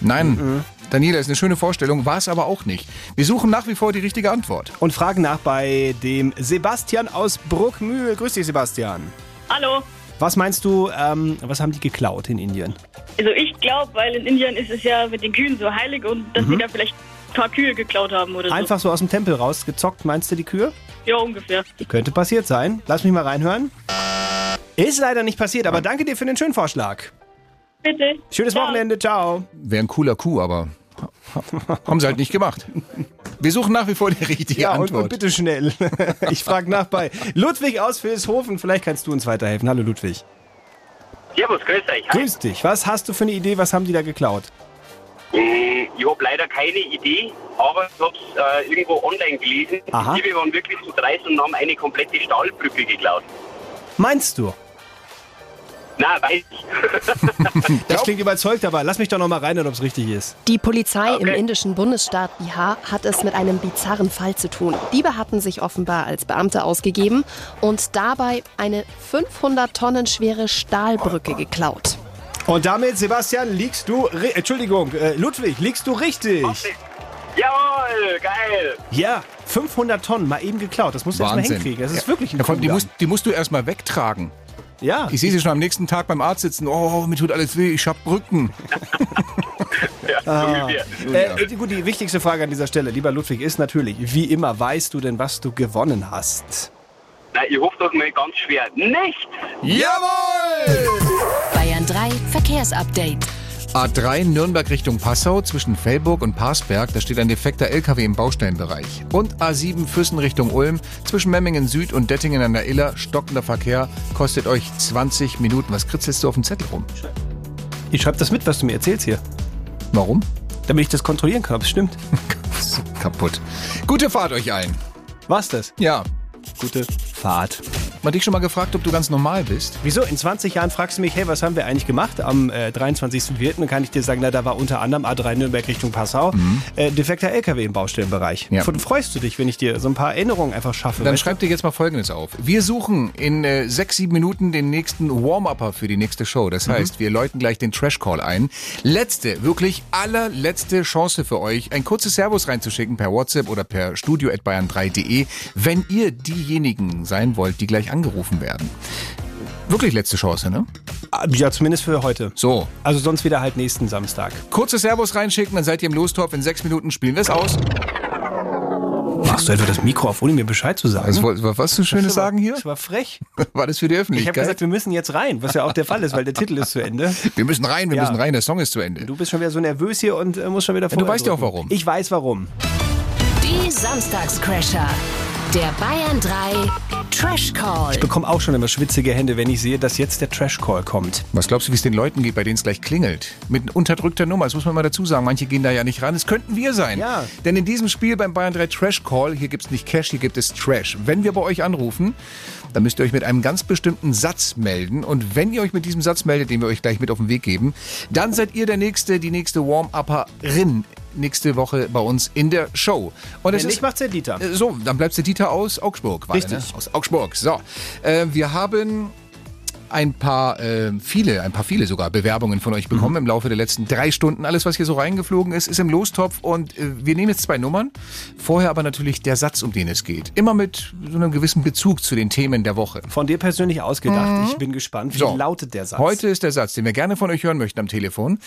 Nein, Mhm. Daniela ist eine schöne Vorstellung, war es aber auch nicht. Wir suchen nach wie vor die richtige Antwort. Und fragen nach bei dem Sebastian aus Bruckmühl. Grüß dich, Sebastian. Hallo. Was meinst du, ähm, was haben die geklaut in Indien? Also ich glaube, weil in Indien ist es ja mit den Kühen so heilig und dass Mhm. die da vielleicht ein paar Kühe geklaut haben oder Einfach so aus dem Tempel rausgezockt, meinst du die Kühe? so. Ja, ungefähr. Könnte passiert sein. Lass mich mal reinhören. Ist leider nicht passiert, aber danke dir für den schönen Vorschlag. Bitte. Schönes Wochenende, ciao. Wäre ein cooler Coup, aber haben sie halt nicht gemacht. Wir suchen nach wie vor die richtige Ja, und, Antwort. und bitte schnell. [LAUGHS] Ich frage nach bei Ludwig aus Vilshofen. Vielleicht kannst du uns weiterhelfen. Hallo Ludwig. Servus, grüß euch. Hi. Grüß dich. Was hast du für eine Idee? Was haben die da geklaut? Mm, Ich habe leider keine Idee, aber ich habe es äh, irgendwo online gelesen. Aha. Die Diebe waren wirklich zu dreist und haben eine komplette Stahlbrücke geklaut. Meinst du? Na, weiß ich. [LAUGHS] Das klingt überzeugt, aber lass mich doch noch mal reinhören, ob es richtig ist. Die Polizei im indischen Bundesstaat Bihar hat es mit einem bizarren Fall zu tun. Diebe hatten sich offenbar als Beamte ausgegeben und dabei eine 500 Tonnen schwere Stahlbrücke geklaut. Und damit, Sebastian, liegst du. ri- Entschuldigung, äh, Ludwig, liegst du richtig? Jawohl, geil. Ja, 500 Tonnen mal eben geklaut. Das musst du erstmal hinkriegen. Das ist Ja. wirklich ein Ja, vor allem, die, musst, die musst du erstmal wegtragen. Ja. Ich sehe sie schon am nächsten Tag beim Arzt sitzen. Oh, mir tut alles weh, ich hab Rücken. [LAUGHS] [LAUGHS] Ah. Äh, gut, die wichtigste Frage an dieser Stelle, lieber Ludwig, ist natürlich, wie immer, weißt du denn, was du gewonnen hast? Nein, ich hoffe doch mal ganz schwer. Nicht! Jawohl! Bayern 3 Verkehrsupdate. A3 Nürnberg Richtung Passau zwischen Fellburg und Parsberg, da steht ein defekter LKW im Baustellenbereich. Und A7 Füssen Richtung Ulm zwischen Memmingen Süd und Dettingen an der Iller, stockender Verkehr, kostet euch 20 Minuten. Was kritzelst du auf dem Zettel rum? Ich schreibe das mit, was du mir erzählst hier. Warum? Damit ich das kontrollieren kann, ob es stimmt. [LAUGHS] Kaputt. Gute Fahrt euch allen. Was das? Ja. Gute Fahrt. Man dich schon mal gefragt, ob du ganz normal bist? Wieso? In 20 Jahren fragst du mich, hey, was haben wir eigentlich gemacht am äh, 23.04.? Dann kann ich dir sagen, na, da war unter anderem A3 Nürnberg Richtung Passau, äh, defekter LKW im Baustellenbereich. Mhm. Ja. Von, freust du dich, wenn ich dir so ein paar Erinnerungen einfach schaffe? Dann weißt du? schreib dir jetzt mal Folgendes auf. Wir suchen in äh, sechs, sieben Minuten den nächsten Warm-Upper für die nächste Show. Das heißt, wir läuten gleich den Trash-Call ein. Letzte, wirklich allerletzte Chance für euch, ein kurzes Servus reinzuschicken per WhatsApp oder per studio.bayern3.de, wenn ihr diejenigen sein wollt, die gleich angerufen werden. Wirklich letzte Chance, ne? Ja, zumindest für heute. So. Also sonst wieder halt nächsten Samstag. Kurzes Servus reinschicken, dann seid ihr im Lostopf. In sechs Minuten spielen wir es aus. Machst du etwa das Mikro auf, ohne mir Bescheid zu sagen? Was, woll- was du Schönes war- sagen hier? Das war frech. [LAUGHS] War das für die Ich habe Öffentlichkeit? gesagt, wir müssen jetzt rein, was ja auch der Fall ist, weil der Titel ist zu Ende. [LAUGHS] wir müssen rein, wir Ja. müssen rein, der Song ist zu Ende. Du bist schon wieder so nervös hier und äh, musst schon wieder du vorher weißt ja auch warum. Ich weiß warum. Die Samstagscrasher. Der Bayern 3 Trash Call. Ich bekomme auch schon immer schwitzige Hände, wenn ich sehe, dass jetzt der Trash Call kommt. Was glaubst du, wie es den Leuten geht, bei denen es gleich klingelt? Mit unterdrückter Nummer, das muss man mal dazu sagen. Manche gehen da ja nicht ran. Es könnten wir sein. Ja. Denn in diesem Spiel beim Bayern 3 Trash Call, hier gibt es nicht Cash, hier gibt es Trash. Wenn wir bei euch anrufen, dann müsst ihr euch mit einem ganz bestimmten Satz melden. Und wenn ihr euch mit diesem Satz meldet, den wir euch gleich mit auf den Weg geben, dann seid ihr der Nächste, die nächste Warm-Upperin nächste Woche bei uns in der Show. Und Wenn nicht, macht's der Dieter. Äh, So, dann bleibst der Dieter aus Augsburg. Richtig. Ne? Aus Augsburg. So, äh, wir haben ein paar, äh, viele, ein paar viele sogar Bewerbungen von euch bekommen im Laufe der letzten drei Stunden. Alles, was hier so reingeflogen ist, ist im Lostopf und äh, wir nehmen jetzt zwei Nummern. Vorher aber natürlich der Satz, um den es geht. Immer mit so einem gewissen Bezug zu den Themen der Woche. Von dir persönlich ausgedacht. Mhm. Ich bin gespannt. Wie So. lautet der Satz? Heute ist der Satz, den wir gerne von euch hören möchten am Telefon.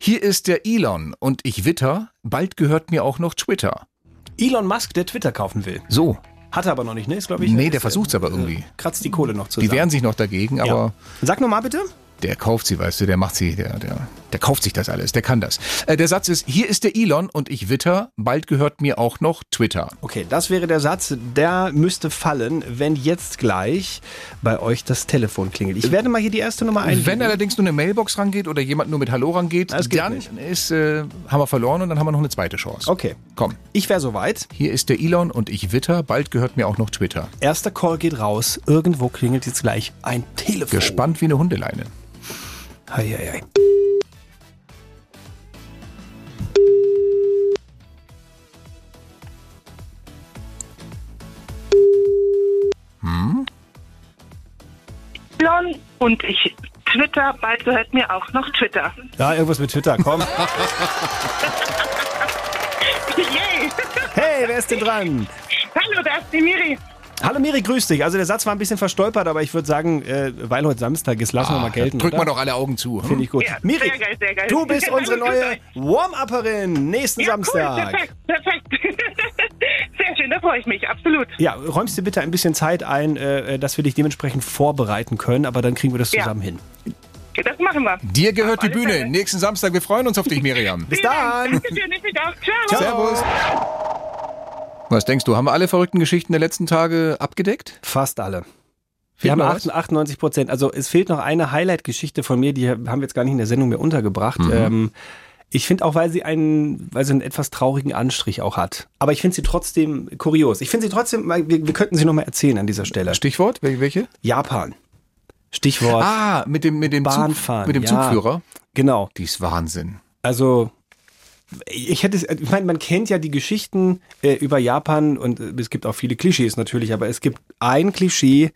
Hier ist der Elon und ich witter, bald gehört mir auch noch Twitter. Elon Musk, der Twitter kaufen will. So. Hat er aber noch nicht, ne? Ist, glaube ich. Nee, der ist, versucht's aber irgendwie. Äh, kratzt die Kohle noch Die zusammen. wehren sich noch dagegen, aber Ja. Sag nochmal bitte. der kauft sie, weißt du, der macht sie, der, der, der kauft sich das alles, der kann das. Äh, der Satz ist, hier ist der Elon und ich witter, bald gehört mir auch noch Twitter. Okay, das wäre der Satz, der müsste fallen, wenn jetzt gleich bei euch das Telefon klingelt. Ich werde mal hier die erste Nummer eingeben. Wenn allerdings nur eine Mailbox rangeht oder jemand nur mit Hallo rangeht, dann nicht. ist, äh, haben wir verloren und dann haben wir noch eine zweite Chance. Okay. Komm. Ich wäre soweit. Hier ist der Elon und ich witter, bald gehört mir auch noch Twitter. Erster Call geht raus. Irgendwo klingelt jetzt gleich ein Telefon. Gespannt wie eine Hundeleine. Hei, hei, hei. Hm? Elon und ich Twitter, bald gehört mir auch noch Twitter. Ja, irgendwas mit Twitter, komm. [LAUGHS] Yay! Hey, wer ist denn dran? Hallo, da ist die Miri. Hallo Miri, grüß dich. Also der Satz war ein bisschen verstolpert, aber ich würde sagen, äh, weil heute Samstag ist, lassen wir mal gelten. Drück oder? mal doch alle Augen zu. hm? Finde ich gut. Ja, Miri, sehr geil, sehr geil. du bist [LAUGHS] unsere neue. Warm-Upperin nächsten Ja, Samstag. Cool, perfekt, perfekt. Da freue ich mich, absolut. Ja, räumst dir bitte ein bisschen Zeit ein, äh, dass wir dich dementsprechend vorbereiten können, aber dann kriegen wir das Ja. zusammen hin. Das machen wir. Dir gehört die Bühne. Fälle. Nächsten Samstag. Wir freuen uns auf dich, Miriam. Bis dann. Dankeschön, ich mich auch. Ciao. Servus. Was denkst du, haben wir alle verrückten Geschichten der letzten Tage abgedeckt? Fast alle. Wir haben noch was? 98 Prozent. Also es fehlt noch eine Highlight-Geschichte von mir, die haben wir jetzt gar nicht in der Sendung mehr untergebracht. Mhm. Ähm, ich finde auch, weil sie einen, weil sie einen etwas traurigen Anstrich auch hat. Aber ich finde sie trotzdem kurios. Ich finde sie trotzdem, wir, wir könnten sie nochmal erzählen an dieser Stelle. Stichwort? Wel- Welche? Japan. Stichwort. Ah, mit dem, mit dem, Zug, Bahnfahren, mit dem ja. Zugführer. Genau. Die ist Wahnsinn. Also ich hätte, es- ich meine, man kennt ja die Geschichten äh, über Japan und äh, es gibt auch viele Klischees natürlich, aber es gibt ein Klischee,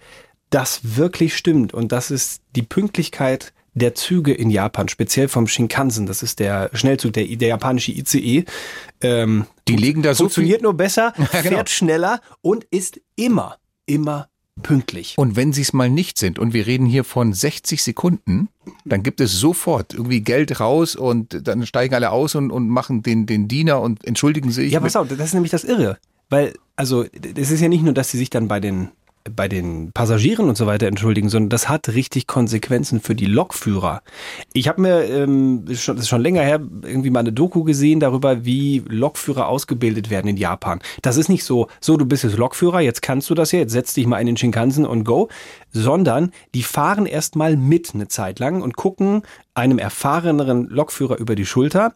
das wirklich stimmt und das ist die Pünktlichkeit der Züge in Japan, speziell vom Shinkansen, das ist der Schnellzug, der, der japanische ICE. Ähm, Die legen da so funktioniert nur besser, [LAUGHS] Ja, genau. fährt schneller und ist immer, immer pünktlich. Und wenn sie es mal nicht sind, und wir reden hier von 60 Sekunden, dann gibt es sofort irgendwie Geld raus und dann steigen alle aus und, und machen den, den Diener und entschuldigen sich. Ja, pass auf, das ist nämlich das Irre. Weil, also, es ist ja nicht nur, dass sie sich dann bei den, bei den Passagieren und so weiter entschuldigen, sondern das hat richtig Konsequenzen für die Lokführer. Ich habe mir, ähm, schon, das ist schon länger her, irgendwie mal eine Doku gesehen darüber, wie Lokführer ausgebildet werden in Japan. Das ist nicht so, so du bist jetzt Lokführer, jetzt kannst du das ja, jetzt setz dich mal in den Shinkansen und go, sondern die fahren erst mal mit eine Zeit lang und gucken einem erfahreneren Lokführer über die Schulter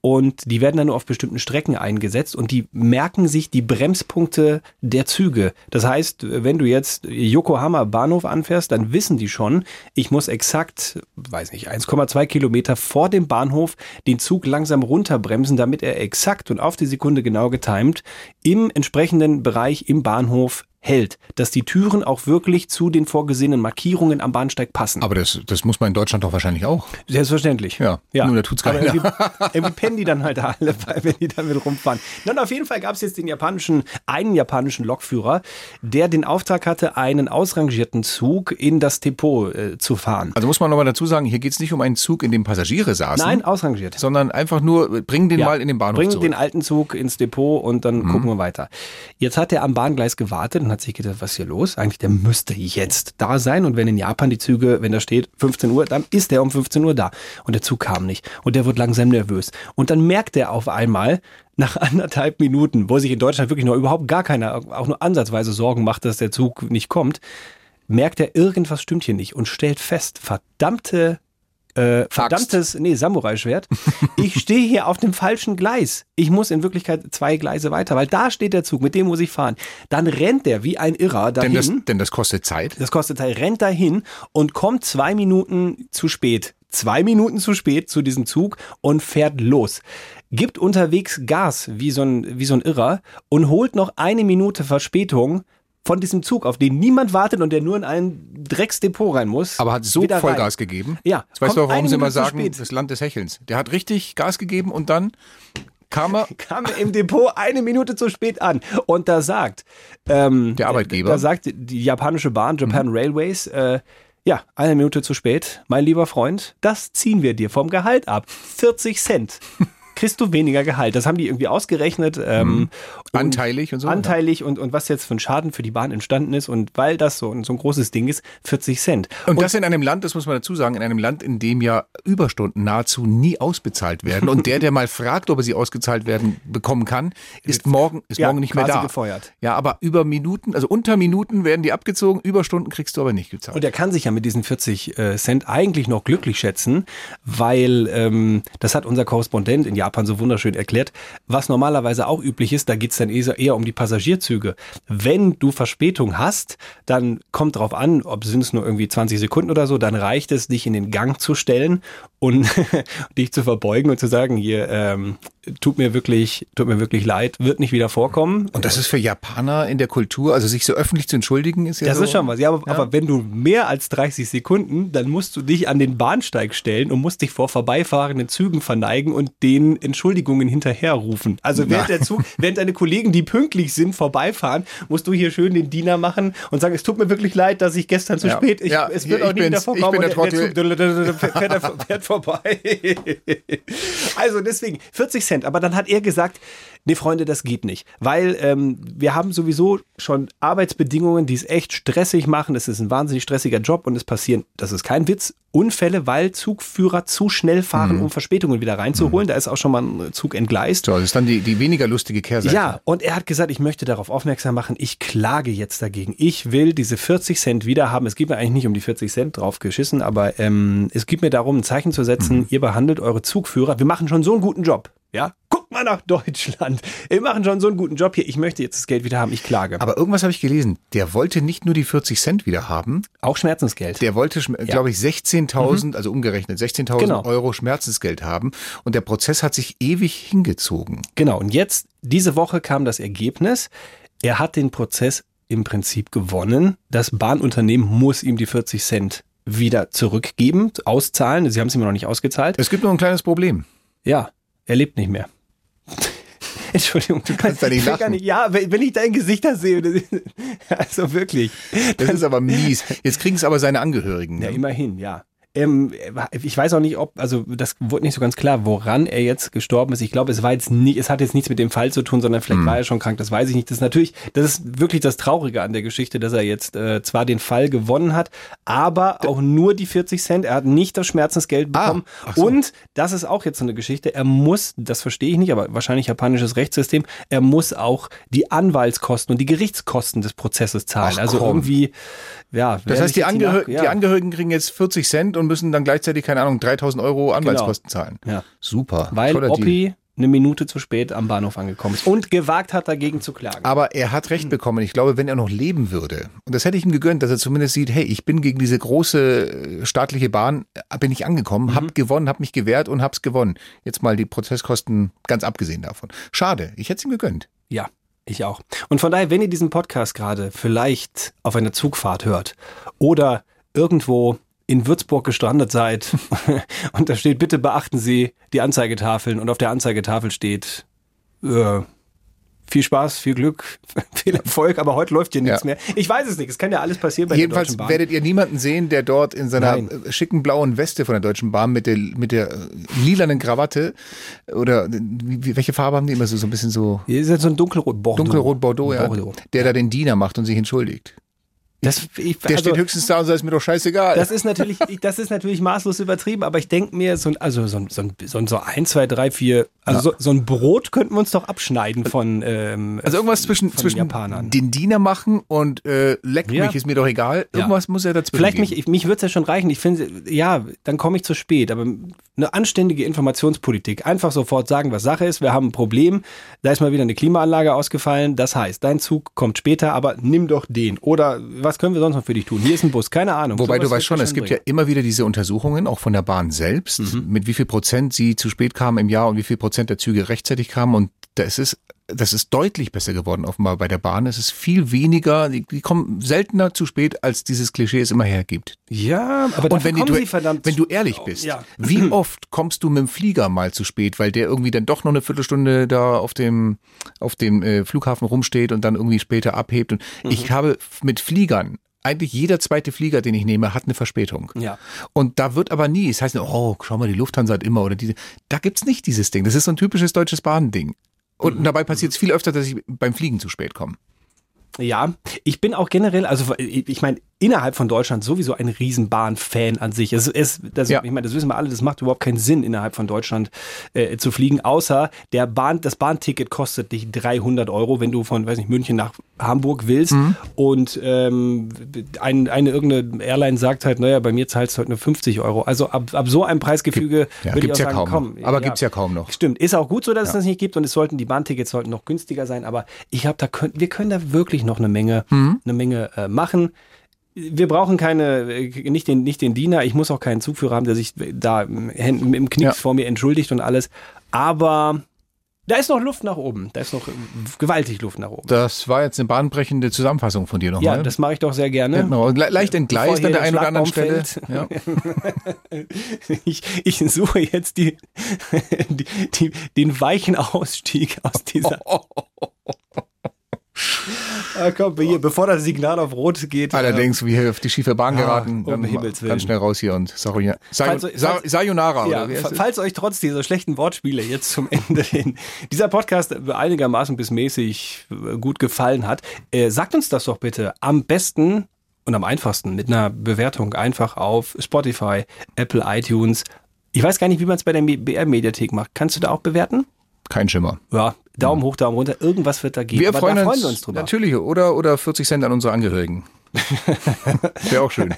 und die werden dann nur auf bestimmten Strecken eingesetzt und die merken sich die Bremspunkte der Züge. Das heißt, wenn du jetzt Yokohama Bahnhof anfährst, dann wissen die schon, ich muss exakt, weiß nicht, 1,2 Kilometer vor dem Bahnhof den Zug langsam runterbremsen, damit er exakt und auf die Sekunde genau getimt im entsprechenden Bereich im Bahnhof hält, dass die Türen auch wirklich zu den vorgesehenen Markierungen am Bahnsteig passen. Aber das, das muss man in Deutschland doch wahrscheinlich auch. Selbstverständlich. Ja, nur da tut's Aber keiner. irgendwie, irgendwie pennen die dann halt alle, wenn die damit rumfahren. Nun, auf jeden Fall gab es jetzt den japanischen, einen japanischen Lokführer, der den Auftrag hatte, einen ausrangierten Zug in das Depot äh, zu fahren. Also muss man nochmal dazu sagen, hier geht es nicht um einen Zug, in dem Passagiere saßen. Nein, ausrangiert. Sondern einfach nur, bring den Ja, mal in den Bahnhof Bring zurück. den alten Zug ins Depot und dann Mhm. gucken wir weiter. Jetzt hat er am Bahngleis gewartet und hat sich gedacht, was ist hier los? Eigentlich, der müsste jetzt da sein. Und wenn in Japan die Züge, wenn da steht 15 Uhr, dann ist der um 15 Uhr da. Und der Zug kam nicht. Und der wird langsam nervös. Und dann merkt er auf einmal, nach anderthalb Minuten, wo sich in Deutschland wirklich noch überhaupt gar keiner, auch nur ansatzweise Sorgen macht, dass der Zug nicht kommt, merkt er, irgendwas stimmt hier nicht und stellt fest, verdammte äh, verdammtes, nee, Samurai-Schwert. Ich stehe hier auf dem falschen Gleis. Ich muss in Wirklichkeit zwei Gleise weiter, weil da steht der Zug, mit dem muss ich fahren. Dann rennt er wie ein Irrer dahin. denn, das, denn das kostet Zeit. Das kostet Zeit, rennt dahin und kommt zwei Minuten zu spät. Zwei Minuten zu spät zu diesem Zug und fährt los. Gibt unterwegs Gas wie so ein, wie so ein Irrer und holt noch eine Minute Verspätung von diesem Zug, auf den niemand wartet und der nur in ein Drecksdepot rein muss. Aber hat so wieder rein. Vollgas gegeben. Ja. Jetzt weißt du, warum sie immer sagen, spät. das Land des Hechelns. Der hat richtig Gas gegeben und dann kam er. [LAUGHS] kam er im Depot eine Minute zu spät an. Und da sagt ähm, Der Arbeitgeber. Mhm. Da sagt die japanische Bahn, Japan Railways, äh, ja, eine Minute zu spät, mein lieber Freund, das ziehen wir dir vom Gehalt ab. 40 Cent. Kriegst du weniger Gehalt. Das haben die irgendwie ausgerechnet. Ähm, und Anteilig und so. Anteilig und, und was jetzt für ein Schaden für die Bahn entstanden ist. Und weil das so, ein- so ein großes Ding ist, 40 Cent. Und, das in einem Land, das muss man dazu sagen, in einem Land, in dem ja Überstunden nahezu nie ausbezahlt werden. Und der, der mal fragt, ob er sie ausgezahlt werden bekommen kann, ist morgen, ist Ja, morgen nicht mehr da. gefeuert. Ja, aber über Minuten, also unter Minuten werden die abgezogen, Überstunden kriegst du aber nicht gezahlt. Und er kann sich ja mit diesen 40 äh, Cent eigentlich noch glücklich schätzen, weil ähm, das hat unser Korrespondent in Japan so wunderschön erklärt, was normalerweise auch üblich ist, da geht's dann eher, um die Passagierzüge. Wenn du Verspätung hast, dann kommt drauf an, ob sind es nur irgendwie 20 Sekunden oder so, dann reicht es, dich in den Gang zu stellen und [LAUGHS] dich zu verbeugen und zu sagen, hier, ähm, tut mir wirklich, tut mir wirklich leid, wird nicht wieder vorkommen. Und das ist für Japaner in der Kultur, also sich so öffentlich zu entschuldigen, ist ja Das so. ist schon was. Ja aber, aber wenn du mehr als 30 Sekunden, dann musst du dich an den Bahnsteig stellen und musst dich vor vorbeifahrenden Zügen verneigen und denen Entschuldigungen hinterherrufen. Also während der Zug, während deine Kollegen, die pünktlich sind, vorbeifahren, musst du hier schön den Diener machen und sagen, es tut mir wirklich leid, dass ich gestern zu Ja. spät, ich, Ja, es wird auch nie bin's. wieder Ich vorkommen. bin der und Trottel. Zug [LAUGHS] fährt, fährt vorbei. [LAUGHS] Also deswegen 40 Cent. Aber dann hat er gesagt, nee Freunde, das geht nicht. Weil ähm, wir haben sowieso schon Arbeitsbedingungen, die es echt stressig machen. Es ist ein wahnsinnig stressiger Job und es passieren, das ist kein Witz, Unfälle, weil Zugführer zu schnell fahren, Mhm. um Verspätungen wieder reinzuholen. Da ist auch schon mal ein Zug entgleist. So, das ist dann die, die weniger lustige Kehrseite. Ja, und er hat gesagt, ich möchte darauf aufmerksam machen, ich klage jetzt dagegen. Ich will diese 40 Cent wieder haben. Es geht mir eigentlich nicht um die 40 Cent drauf geschissen, aber ähm, es geht mir darum, ein Zeichen zu setzen, ihr behandelt eure Zugführer. Wir machen schon so einen guten Job. Ja, mal nach Deutschland. Wir machen schon so einen guten Job hier. Ich möchte jetzt das Geld wieder haben. Ich klage. Aber irgendwas habe ich gelesen. Der wollte nicht nur die 40 Cent wieder haben. Auch Schmerzensgeld. Der wollte, glaube ich, 16.000, also umgerechnet 16.000 Genau. Euro Schmerzensgeld haben. Und der Prozess hat sich ewig hingezogen. Genau, und jetzt, diese Woche kam das Ergebnis. Er hat den Prozess im Prinzip gewonnen. Das Bahnunternehmen muss ihm die 40 Cent wieder zurückgeben, auszahlen. Sie haben es ihm noch nicht ausgezahlt. Es gibt nur ein kleines Problem. Ja, er lebt nicht mehr. [LAUGHS] Entschuldigung, du kannst da nicht lachen. nicht. Ja, wenn ich dein Gesicht da sehe, [LAUGHS] also wirklich. Das ist aber mies. Jetzt kriegen es aber seine Angehörigen. Ja, Ne? immerhin, ja. Ähm, ich weiß auch nicht, ob, also das wurde nicht so ganz klar, woran er jetzt gestorben ist. Ich glaube, es war jetzt nicht, es hat jetzt nichts mit dem Fall zu tun, sondern vielleicht Hm. war er schon krank, das weiß ich nicht. Das ist natürlich, das ist wirklich das Traurige an der Geschichte, dass er jetzt äh, zwar den Fall gewonnen hat, aber auch nur die 40 Cent. Er hat nicht das Schmerzensgeld bekommen. Ah, so. Und das ist auch jetzt so eine Geschichte. Er muss, das verstehe ich nicht, aber wahrscheinlich japanisches Rechtssystem, er muss auch die Anwaltskosten und die Gerichtskosten des Prozesses zahlen. Ach, also irgendwie, ja. Das heißt, die, jetzt Angehö nach- ja. die Angehörigen kriegen jetzt 40 Cent und müssen dann gleichzeitig, keine Ahnung, 3000 Euro Anwaltskosten zahlen. Ja. Super. Weil Toller. Oppi eine Minute zu spät am Bahnhof angekommen ist und gewagt hat, dagegen zu klagen. Aber er hat Hm. recht bekommen. Ich glaube, wenn er noch leben würde, und das hätte ich ihm gegönnt, dass er zumindest sieht, hey, ich bin gegen diese große äh, staatliche Bahn, äh, bin ich angekommen, Mhm. hab gewonnen, hab mich gewehrt und hab's gewonnen. Jetzt mal die Prozesskosten ganz abgesehen davon. Schade, ich hätte es ihm gegönnt. Ja, ich auch. Und von daher, wenn ihr diesen Podcast gerade vielleicht auf einer Zugfahrt hört oder irgendwo in Würzburg gestrandet seid [LAUGHS] und da steht, bitte beachten Sie die Anzeigetafeln und auf der Anzeigetafel steht, äh, viel Spaß, viel Glück, [LAUGHS] viel Erfolg, aber heute läuft hier nichts Ja. mehr. Ich weiß es nicht, es kann ja alles passieren bei Jedenfalls der Deutschen Bahn. werdet ihr niemanden sehen, der dort in seiner Nein. äh, schicken blauen Weste von der Deutschen Bahn mit der, mit der äh, lilanen Krawatte oder äh, wie, welche Farbe haben die immer so, so ein bisschen so Hier ist jetzt so ein dunkelrot Bordeaux. dunkelrot Bordeaux, ja, Bordeaux. der da den Diener macht und sich entschuldigt. Das, ich, Der also- steht höchstens da und sagt, ist mir doch scheißegal. Das ist natürlich, das ist natürlich maßlos übertrieben, aber ich denke mir, so ein, also so ein, so ein, so ein zwei, drei, vier, also so, so ein Brot könnten wir uns doch abschneiden von, ähm, Also irgendwas zwischen, zwischen den Japanern. den Diener machen und äh, leck Ja. mich, ist mir doch egal. Ja. Irgendwas muss er dazwischen Vielleicht geben. mich, ich- mich würde es ja schon reichen. Ich finde, ja, dann komme ich zu spät. Aber eine anständige Informationspolitik. Einfach sofort sagen, was Sache ist. Wir haben ein Problem. Da ist mal wieder eine Klimaanlage ausgefallen. Das heißt, dein Zug kommt später, aber nimm doch den. Oder was können wir sonst noch für dich tun? Hier ist ein Bus. Keine Ahnung. Wobei Sowas du weißt schon, es gibt ja bringen. immer wieder diese Untersuchungen, auch von der Bahn selbst, Mhm. mit wie viel Prozent sie zu spät kamen im Jahr und wie viel Prozent der Züge rechtzeitig kamen. Und das ist, das ist deutlich besser geworden, offenbar bei der Bahn. Es ist viel weniger, die, die kommen seltener zu spät, als dieses Klischee es immer hergibt. Ja, aber und wenn, kommen du, sie verdammt wenn du ehrlich bist, ja. wie [CLEARS THROAT] oft kommst du mit dem Flieger mal zu spät, weil der irgendwie dann doch noch eine Viertelstunde da auf dem, auf dem äh, Flughafen rumsteht und dann irgendwie später abhebt. Und Mhm. ich habe mit Fliegern, eigentlich jeder zweite Flieger, den ich nehme, hat eine Verspätung. Ja. Und da wird aber nie, es heißt, oh, schau mal, die Lufthansa hat immer oder diese, da gibt's nicht dieses Ding. Das ist so ein typisches deutsches Bahnding. Und dabei passiert es viel öfter, dass ich beim Fliegen zu spät komme. Ja, ich bin auch generell, also ich meine, innerhalb von Deutschland sowieso ein Riesenbahn-Fan an sich. Es, es, das, Ich meine, das wissen wir alle, das macht überhaupt keinen Sinn, innerhalb von Deutschland äh, zu fliegen, außer der Bahn, das Bahnticket kostet dich 300 Euro, wenn du von, weiß nicht, München nach Hamburg willst. Mhm. Und ähm, ein, eine irgendeine Airline sagt halt, naja, bei mir zahlst du halt nur 50 Euro. Also ab, ab so einem Preisgefüge Ja, würde ich auch ja sagen, kaum komm. noch. Aber gibt's ja kaum noch. Stimmt, ist auch gut so, dass es Ja. das nicht gibt und es sollten die Bahntickets sollten noch günstiger sein, aber ich glaube, da können wir können da wirklich noch eine Menge Mhm. eine Menge äh, machen. Wir brauchen keine äh, nicht den nicht den Diener, ich muss auch keinen Zugführer haben, der sich da im, im Knicks Ja. vor mir entschuldigt und alles, aber Da ist noch Luft nach oben. Da ist noch äh, gewaltig Luft nach oben. Das war jetzt eine bahnbrechende Zusammenfassung von dir nochmal. Ja, das mache ich doch sehr gerne. Genau. Le leicht entgleist an der einen oder anderen Stelle. Ja. [LAUGHS] ich, ich suche jetzt die, [LAUGHS] die, die, den weichen Ausstieg aus dieser. [LAUGHS] Ah, komm, hier, bevor das Signal auf Rot geht. Allerdings, wie hier auf die schiefe Bahn Ah, geraten, um dann Himmels Willen. ganz schnell raus hier und Sayo- Falls- Sa- falls- Sayonara. Ja, falls euch trotz dieser schlechten Wortspiele jetzt zum [LAUGHS] Ende hin dieser Podcast einigermaßen bis mäßig äh, gut gefallen hat, äh, sagt uns das doch bitte am besten und am einfachsten mit einer Bewertung einfach auf Spotify, Apple, iTunes. Ich weiß gar nicht, wie man es bei der BR-Mediathek macht. Kannst du da auch bewerten? Kein Schimmer. Ja, Daumen hoch, Daumen runter. Irgendwas wird da geben. Wir Aber freuen, da uns, freuen wir uns drüber. Natürlich. Oder, oder 40 Cent an unsere Angehörigen. [LAUGHS] Wäre auch schön.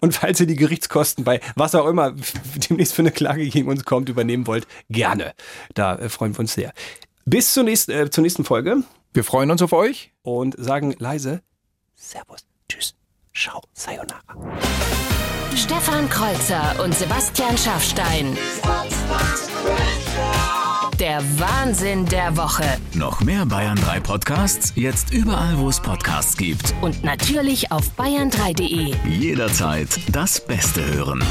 Und falls ihr die Gerichtskosten bei was auch immer demnächst für eine Klage gegen uns kommt, übernehmen wollt, gerne. Da äh, freuen wir uns sehr. Bis zur nächsten, äh, zur nächsten Folge. Wir freuen uns auf euch. Und sagen leise Servus, Tschüss, Ciao, Sayonara. Stefan Kreuzer und Sebastian Schaffstein. Der Wahnsinn der Woche. Noch mehr Bayern 3 Podcasts, jetzt überall, wo es Podcasts gibt. Und natürlich auf bayern3.de. Jederzeit das Beste hören.